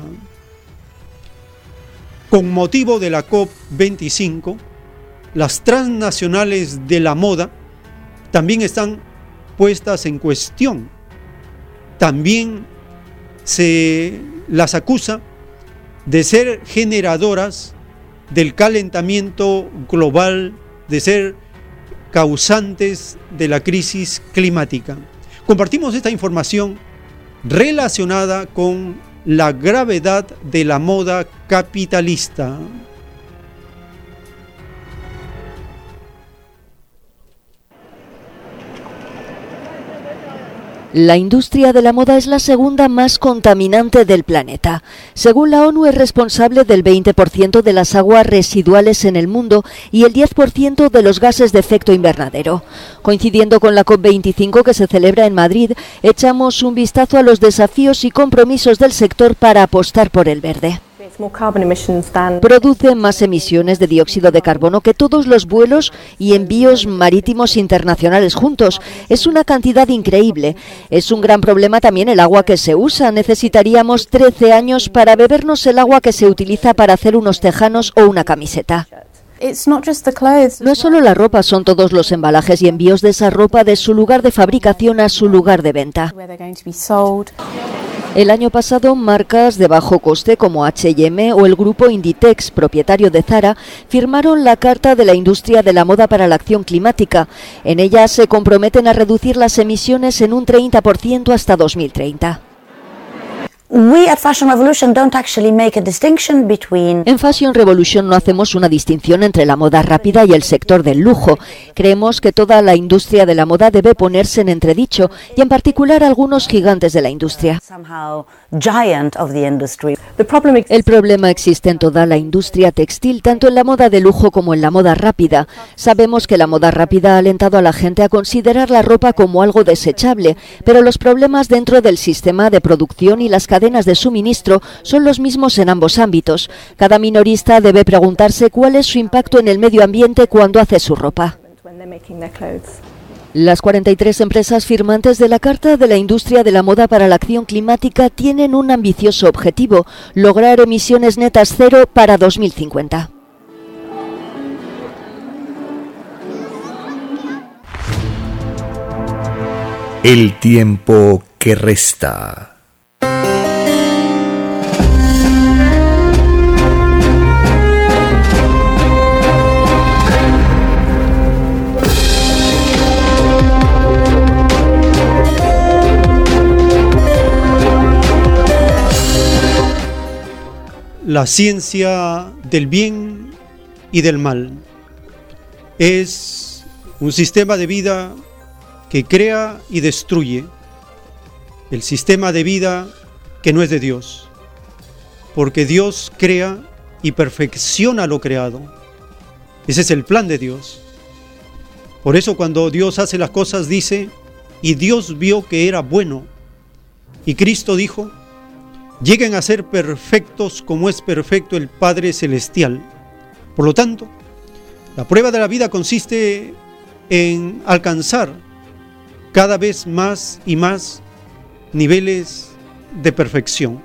Con motivo de la COP25, las transnacionales de la moda también están puestas en cuestión. También se las acusa de ser generadoras del calentamiento global, de ser causantes de la crisis climática. Compartimos esta información relacionada con la gravedad de la moda capitalista. La industria de la moda es la segunda más contaminante del planeta. Según la ONU es responsable del 20% de las aguas residuales en el mundo y el 10% de los gases de efecto invernadero. Coincidiendo con la COP25 que se celebra en Madrid, echamos un vistazo a los desafíos y compromisos del sector para apostar por el verde. Produce más emisiones de dióxido de carbono que todos los vuelos y envíos marítimos internacionales juntos. Es una cantidad increíble. Es un gran problema también el agua que se usa. Necesitaríamos 13 años para bebernos el agua que se utiliza para hacer unos tejanos o una camiseta. No es solo la ropa, son todos los embalajes y envíos de esa ropa de su lugar de fabricación a su lugar de venta. El año pasado, marcas de bajo coste como HM o el grupo Inditex, propietario de Zara, firmaron la Carta de la Industria de la Moda para la Acción Climática. En ella se comprometen a reducir las emisiones en un 30% hasta 2030. En Fashion Revolution no hacemos una distinción entre la moda rápida y el sector del lujo. Creemos que toda la industria de la moda debe ponerse en entredicho y en particular algunos gigantes de la industria. El problema existe en toda la industria textil, tanto en la moda de lujo como en la moda rápida. Sabemos que la moda rápida ha alentado a la gente a considerar la ropa como algo desechable, pero los problemas dentro del sistema de producción y las cadenas de suministro son los mismos en ambos ámbitos. Cada minorista debe preguntarse cuál es su impacto en el medio ambiente cuando hace su ropa. Las 43 empresas firmantes de la Carta de la Industria de la Moda para la Acción Climática tienen un ambicioso objetivo, lograr emisiones netas cero para 2050. El tiempo que resta. La ciencia del bien y del mal. Es un sistema de vida que crea y destruye. El sistema de vida que no es de Dios. Porque Dios crea y perfecciona lo creado. Ese es el plan de Dios. Por eso cuando Dios hace las cosas dice, y Dios vio que era bueno. Y Cristo dijo, lleguen a ser perfectos como es perfecto el Padre Celestial. Por lo tanto, la prueba de la vida consiste en alcanzar cada vez más y más niveles de perfección.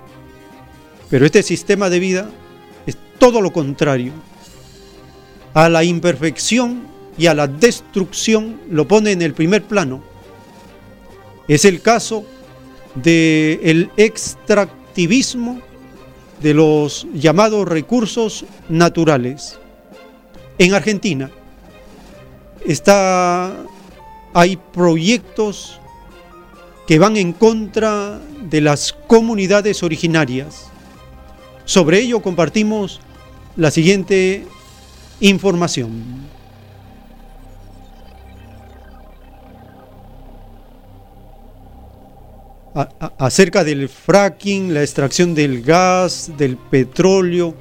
Pero este sistema de vida es todo lo contrario. A la imperfección y a la destrucción lo pone en el primer plano. Es el caso del el extra de los llamados recursos naturales. En Argentina está, hay proyectos que van en contra de las comunidades originarias. Sobre ello compartimos la siguiente información. Acerca del fracking, la extracción del gas, del petróleo,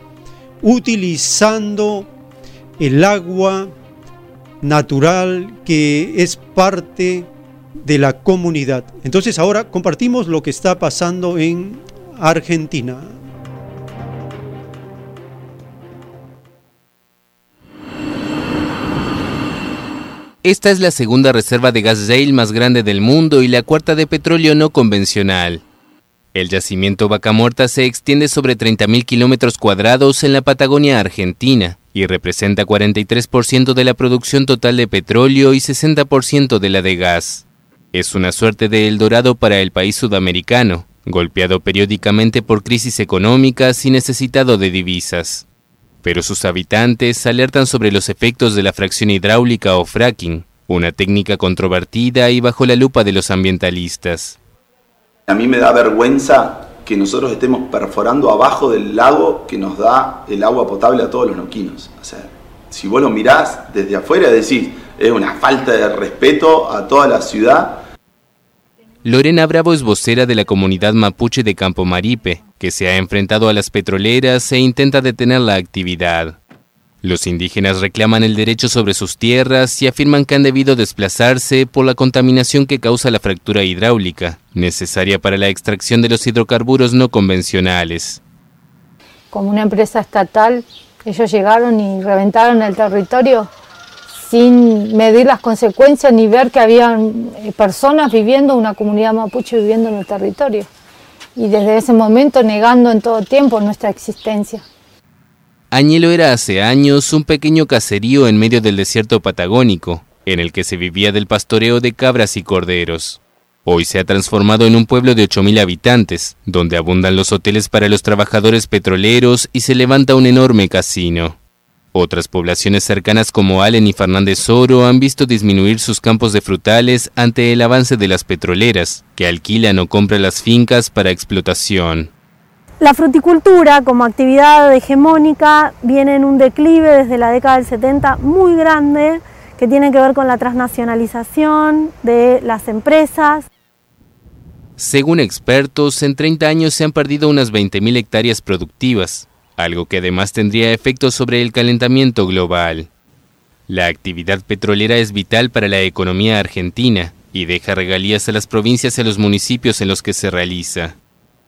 utilizando el agua natural que es parte de la comunidad. Entonces ahora compartimos lo que está pasando en Argentina. Esta es la segunda reserva de gas shale más grande del mundo y la cuarta de petróleo no convencional. El yacimiento Vaca Muerta se extiende sobre 30.000 kilómetros cuadrados en la Patagonia Argentina y representa 43% de la producción total de petróleo y 60% de la de gas. Es una suerte de Eldorado para el país sudamericano, golpeado periódicamente por crisis económicas y necesitado de divisas pero sus habitantes alertan sobre los efectos de la fracción hidráulica o fracking, una técnica controvertida y bajo la lupa de los ambientalistas. A mí me da vergüenza que nosotros estemos perforando abajo del lago que nos da el agua potable a todos los noquinos. O sea, si vos lo mirás desde afuera decís, es una falta de respeto a toda la ciudad. Lorena Bravo es vocera de la comunidad mapuche de Campo Maripe, que se ha enfrentado a las petroleras e intenta detener la actividad. Los indígenas reclaman el derecho sobre sus tierras y afirman que han debido desplazarse por la contaminación que causa la fractura hidráulica, necesaria para la extracción de los hidrocarburos no convencionales. Como una empresa estatal, ellos llegaron y reventaron el territorio sin medir las consecuencias ni ver que había eh, personas viviendo, una comunidad mapuche viviendo en el territorio y desde ese momento negando en todo tiempo nuestra existencia. Añelo era hace años un pequeño caserío en medio del desierto patagónico, en el que se vivía del pastoreo de cabras y corderos. Hoy se ha transformado en un pueblo de 8.000 habitantes, donde abundan los hoteles para los trabajadores petroleros y se levanta un enorme casino. Otras poblaciones cercanas como Allen y Fernández Oro han visto disminuir sus campos de frutales ante el avance de las petroleras, que alquilan o compran las fincas para explotación. La fruticultura como actividad hegemónica viene en un declive desde la década del 70 muy grande que tiene que ver con la transnacionalización de las empresas. Según expertos, en 30 años se han perdido unas 20.000 hectáreas productivas, algo que además tendría efectos sobre el calentamiento global. La actividad petrolera es vital para la economía argentina y deja regalías a las provincias y a los municipios en los que se realiza.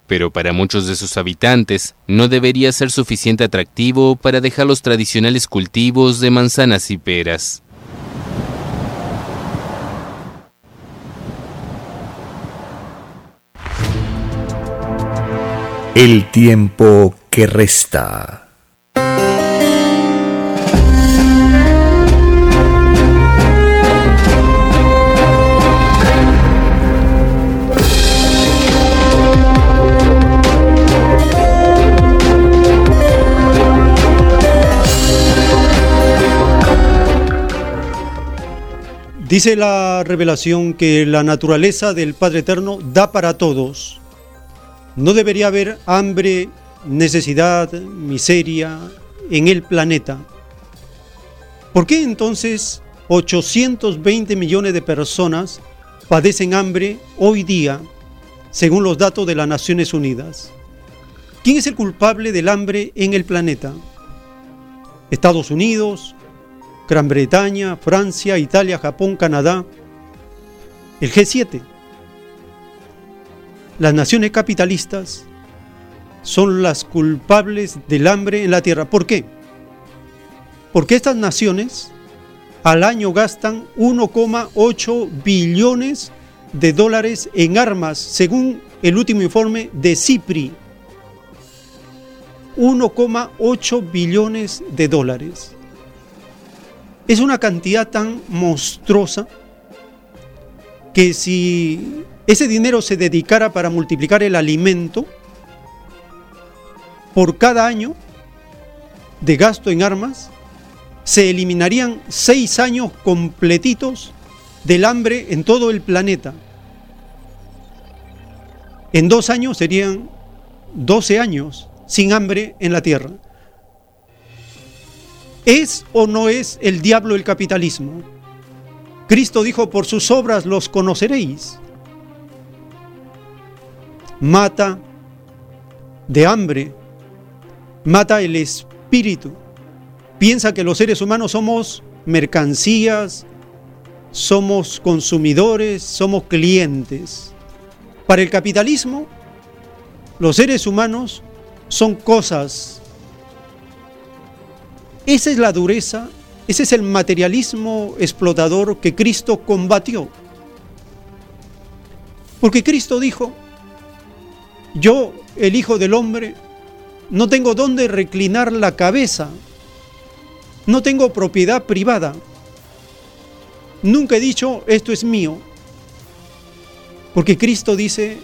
Pero para muchos de sus habitantes no debería ser suficiente atractivo para dejar los tradicionales cultivos de manzanas y peras. El tiempo que resta. Dice la revelación que la naturaleza del Padre Eterno da para todos no debería haber hambre, necesidad, miseria en el planeta. ¿Por qué entonces 820 millones de personas padecen hambre hoy día, según los datos de las Naciones Unidas? ¿Quién es el culpable del hambre en el planeta? Estados Unidos, Gran Bretaña, Francia, Italia, Japón, Canadá, el G7 las naciones capitalistas son las culpables del hambre en la tierra. ¿Por qué? Porque estas naciones al año gastan 1,8 billones de dólares en armas, según el último informe de CIPRI. 1,8 billones de dólares. Es una cantidad tan monstruosa que si ese dinero se dedicara para multiplicar el alimento por cada año de gasto en armas, se eliminarían seis años completitos del hambre en todo el planeta. En dos años serían 12 años sin hambre en la Tierra. ¿Es o no es el diablo el capitalismo? Cristo dijo, por sus obras los conoceréis mata de hambre, mata el espíritu. Piensa que los seres humanos somos mercancías, somos consumidores, somos clientes. Para el capitalismo, los seres humanos son cosas. Esa es la dureza, ese es el materialismo explotador que Cristo combatió. Porque Cristo dijo, yo, el Hijo del Hombre, no tengo dónde reclinar la cabeza. No tengo propiedad privada. Nunca he dicho, esto es mío. Porque Cristo dice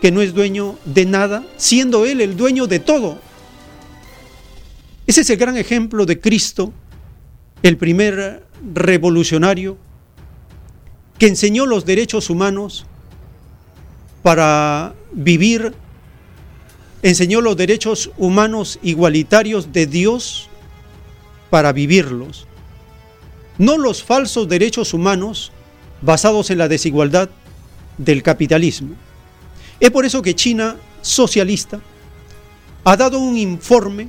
que no es dueño de nada, siendo Él el dueño de todo. Ese es el gran ejemplo de Cristo, el primer revolucionario que enseñó los derechos humanos para vivir, enseñó los derechos humanos igualitarios de Dios para vivirlos, no los falsos derechos humanos basados en la desigualdad del capitalismo. Es por eso que China socialista ha dado un informe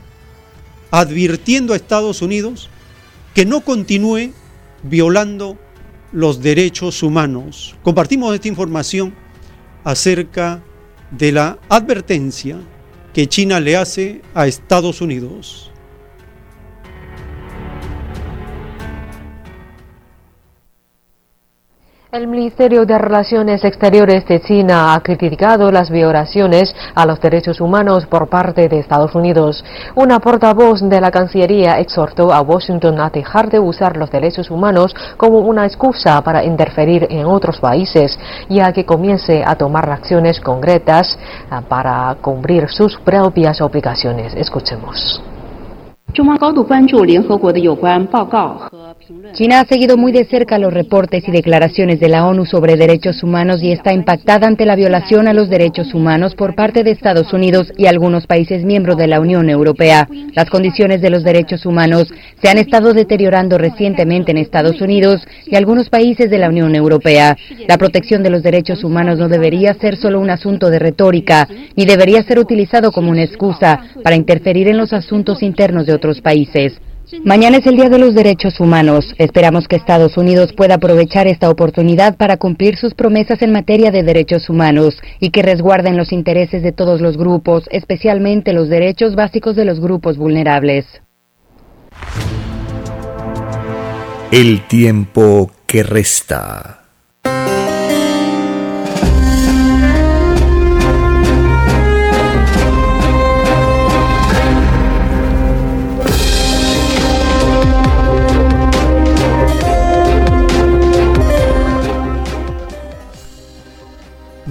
advirtiendo a Estados Unidos que no continúe violando los derechos humanos. Compartimos esta información acerca de la advertencia que China le hace a Estados Unidos. El Ministerio de Relaciones Exteriores de China ha criticado las violaciones a los derechos humanos por parte de Estados Unidos. Una portavoz de la Cancillería exhortó a Washington a dejar de usar los derechos humanos como una excusa para interferir en otros países y a que comience a tomar acciones concretas ah, para cumplir sus propias obligaciones. Escuchemos. China ha seguido muy de cerca los reportes y declaraciones de la ONU sobre derechos humanos y está impactada ante la violación a los derechos humanos por parte de Estados Unidos y algunos países miembros de la Unión Europea. Las condiciones de los derechos humanos se han estado deteriorando recientemente en Estados Unidos y algunos países de la Unión Europea. La protección de los derechos humanos no debería ser solo un asunto de retórica, ni debería ser utilizado como una excusa para interferir en los asuntos internos de otros países. Mañana es el Día de los Derechos Humanos. Esperamos que Estados Unidos pueda aprovechar esta oportunidad para cumplir sus promesas en materia de derechos humanos y que resguarden los intereses de todos los grupos, especialmente los derechos básicos de los grupos vulnerables. El tiempo que resta.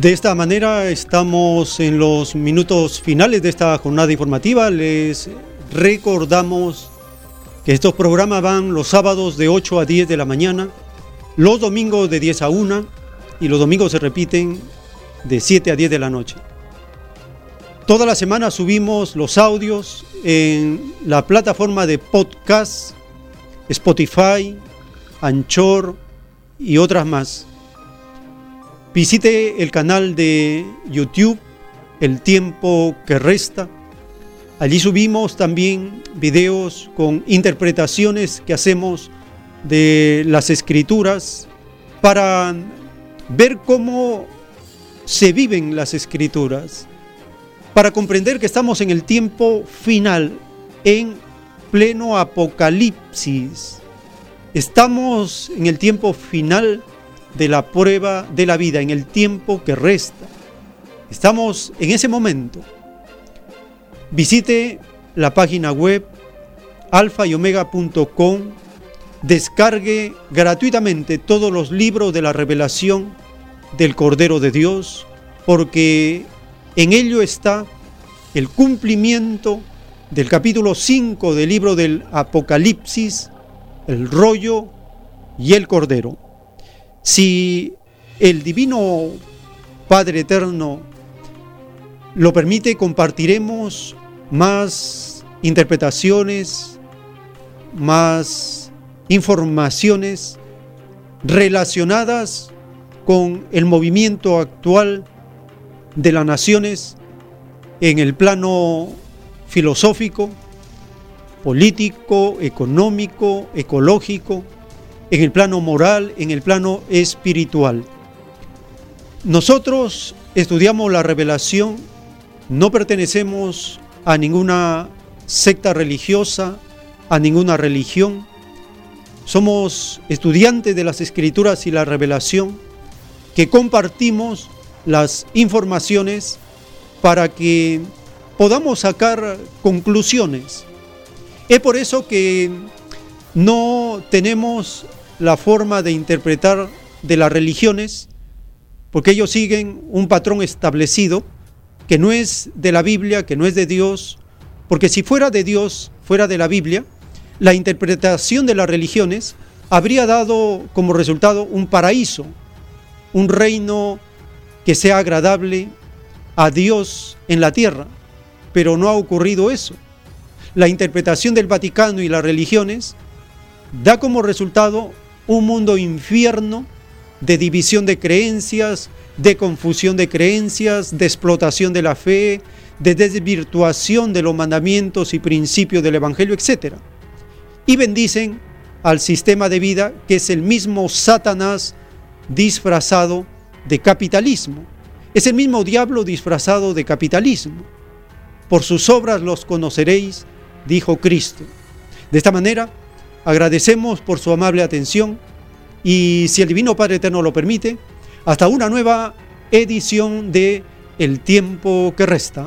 De esta manera estamos en los minutos finales de esta jornada informativa. Les recordamos que estos programas van los sábados de 8 a 10 de la mañana, los domingos de 10 a 1 y los domingos se repiten de 7 a 10 de la noche. Toda la semana subimos los audios en la plataforma de podcast, Spotify, Anchor y otras más. Visite el canal de YouTube El tiempo que resta. Allí subimos también videos con interpretaciones que hacemos de las escrituras para ver cómo se viven las escrituras, para comprender que estamos en el tiempo final, en pleno apocalipsis. Estamos en el tiempo final de la prueba de la vida, en el tiempo que resta. Estamos en ese momento. Visite la página web alfa y omega.com, descargue gratuitamente todos los libros de la revelación del Cordero de Dios, porque en ello está el cumplimiento del capítulo 5 del libro del Apocalipsis, el rollo y el Cordero. Si el Divino Padre Eterno lo permite, compartiremos más interpretaciones, más informaciones relacionadas con el movimiento actual de las naciones en el plano filosófico, político, económico, ecológico, en el plano moral, en el plano espiritual. Nosotros estudiamos la revelación, no pertenecemos a ninguna secta religiosa, a ninguna religión. Somos estudiantes de las escrituras y la revelación que compartimos las informaciones para que podamos sacar conclusiones. Es por eso que no tenemos la forma de interpretar de las religiones, porque ellos siguen un patrón establecido que no es de la Biblia, que no es de Dios, porque si fuera de Dios, fuera de la Biblia, la interpretación de las religiones habría dado como resultado un paraíso, un reino que sea agradable a Dios en la tierra, pero no ha ocurrido eso. La interpretación del Vaticano y las religiones da como resultado un mundo infierno de división de creencias, de confusión de creencias, de explotación de la fe, de desvirtuación de los mandamientos y principios del Evangelio, etc. Y bendicen al sistema de vida que es el mismo Satanás disfrazado de capitalismo. Es el mismo diablo disfrazado de capitalismo. Por sus obras los conoceréis, dijo Cristo. De esta manera, Agradecemos por su amable atención y si el Divino Padre Eterno lo permite, hasta una nueva edición de El tiempo que resta.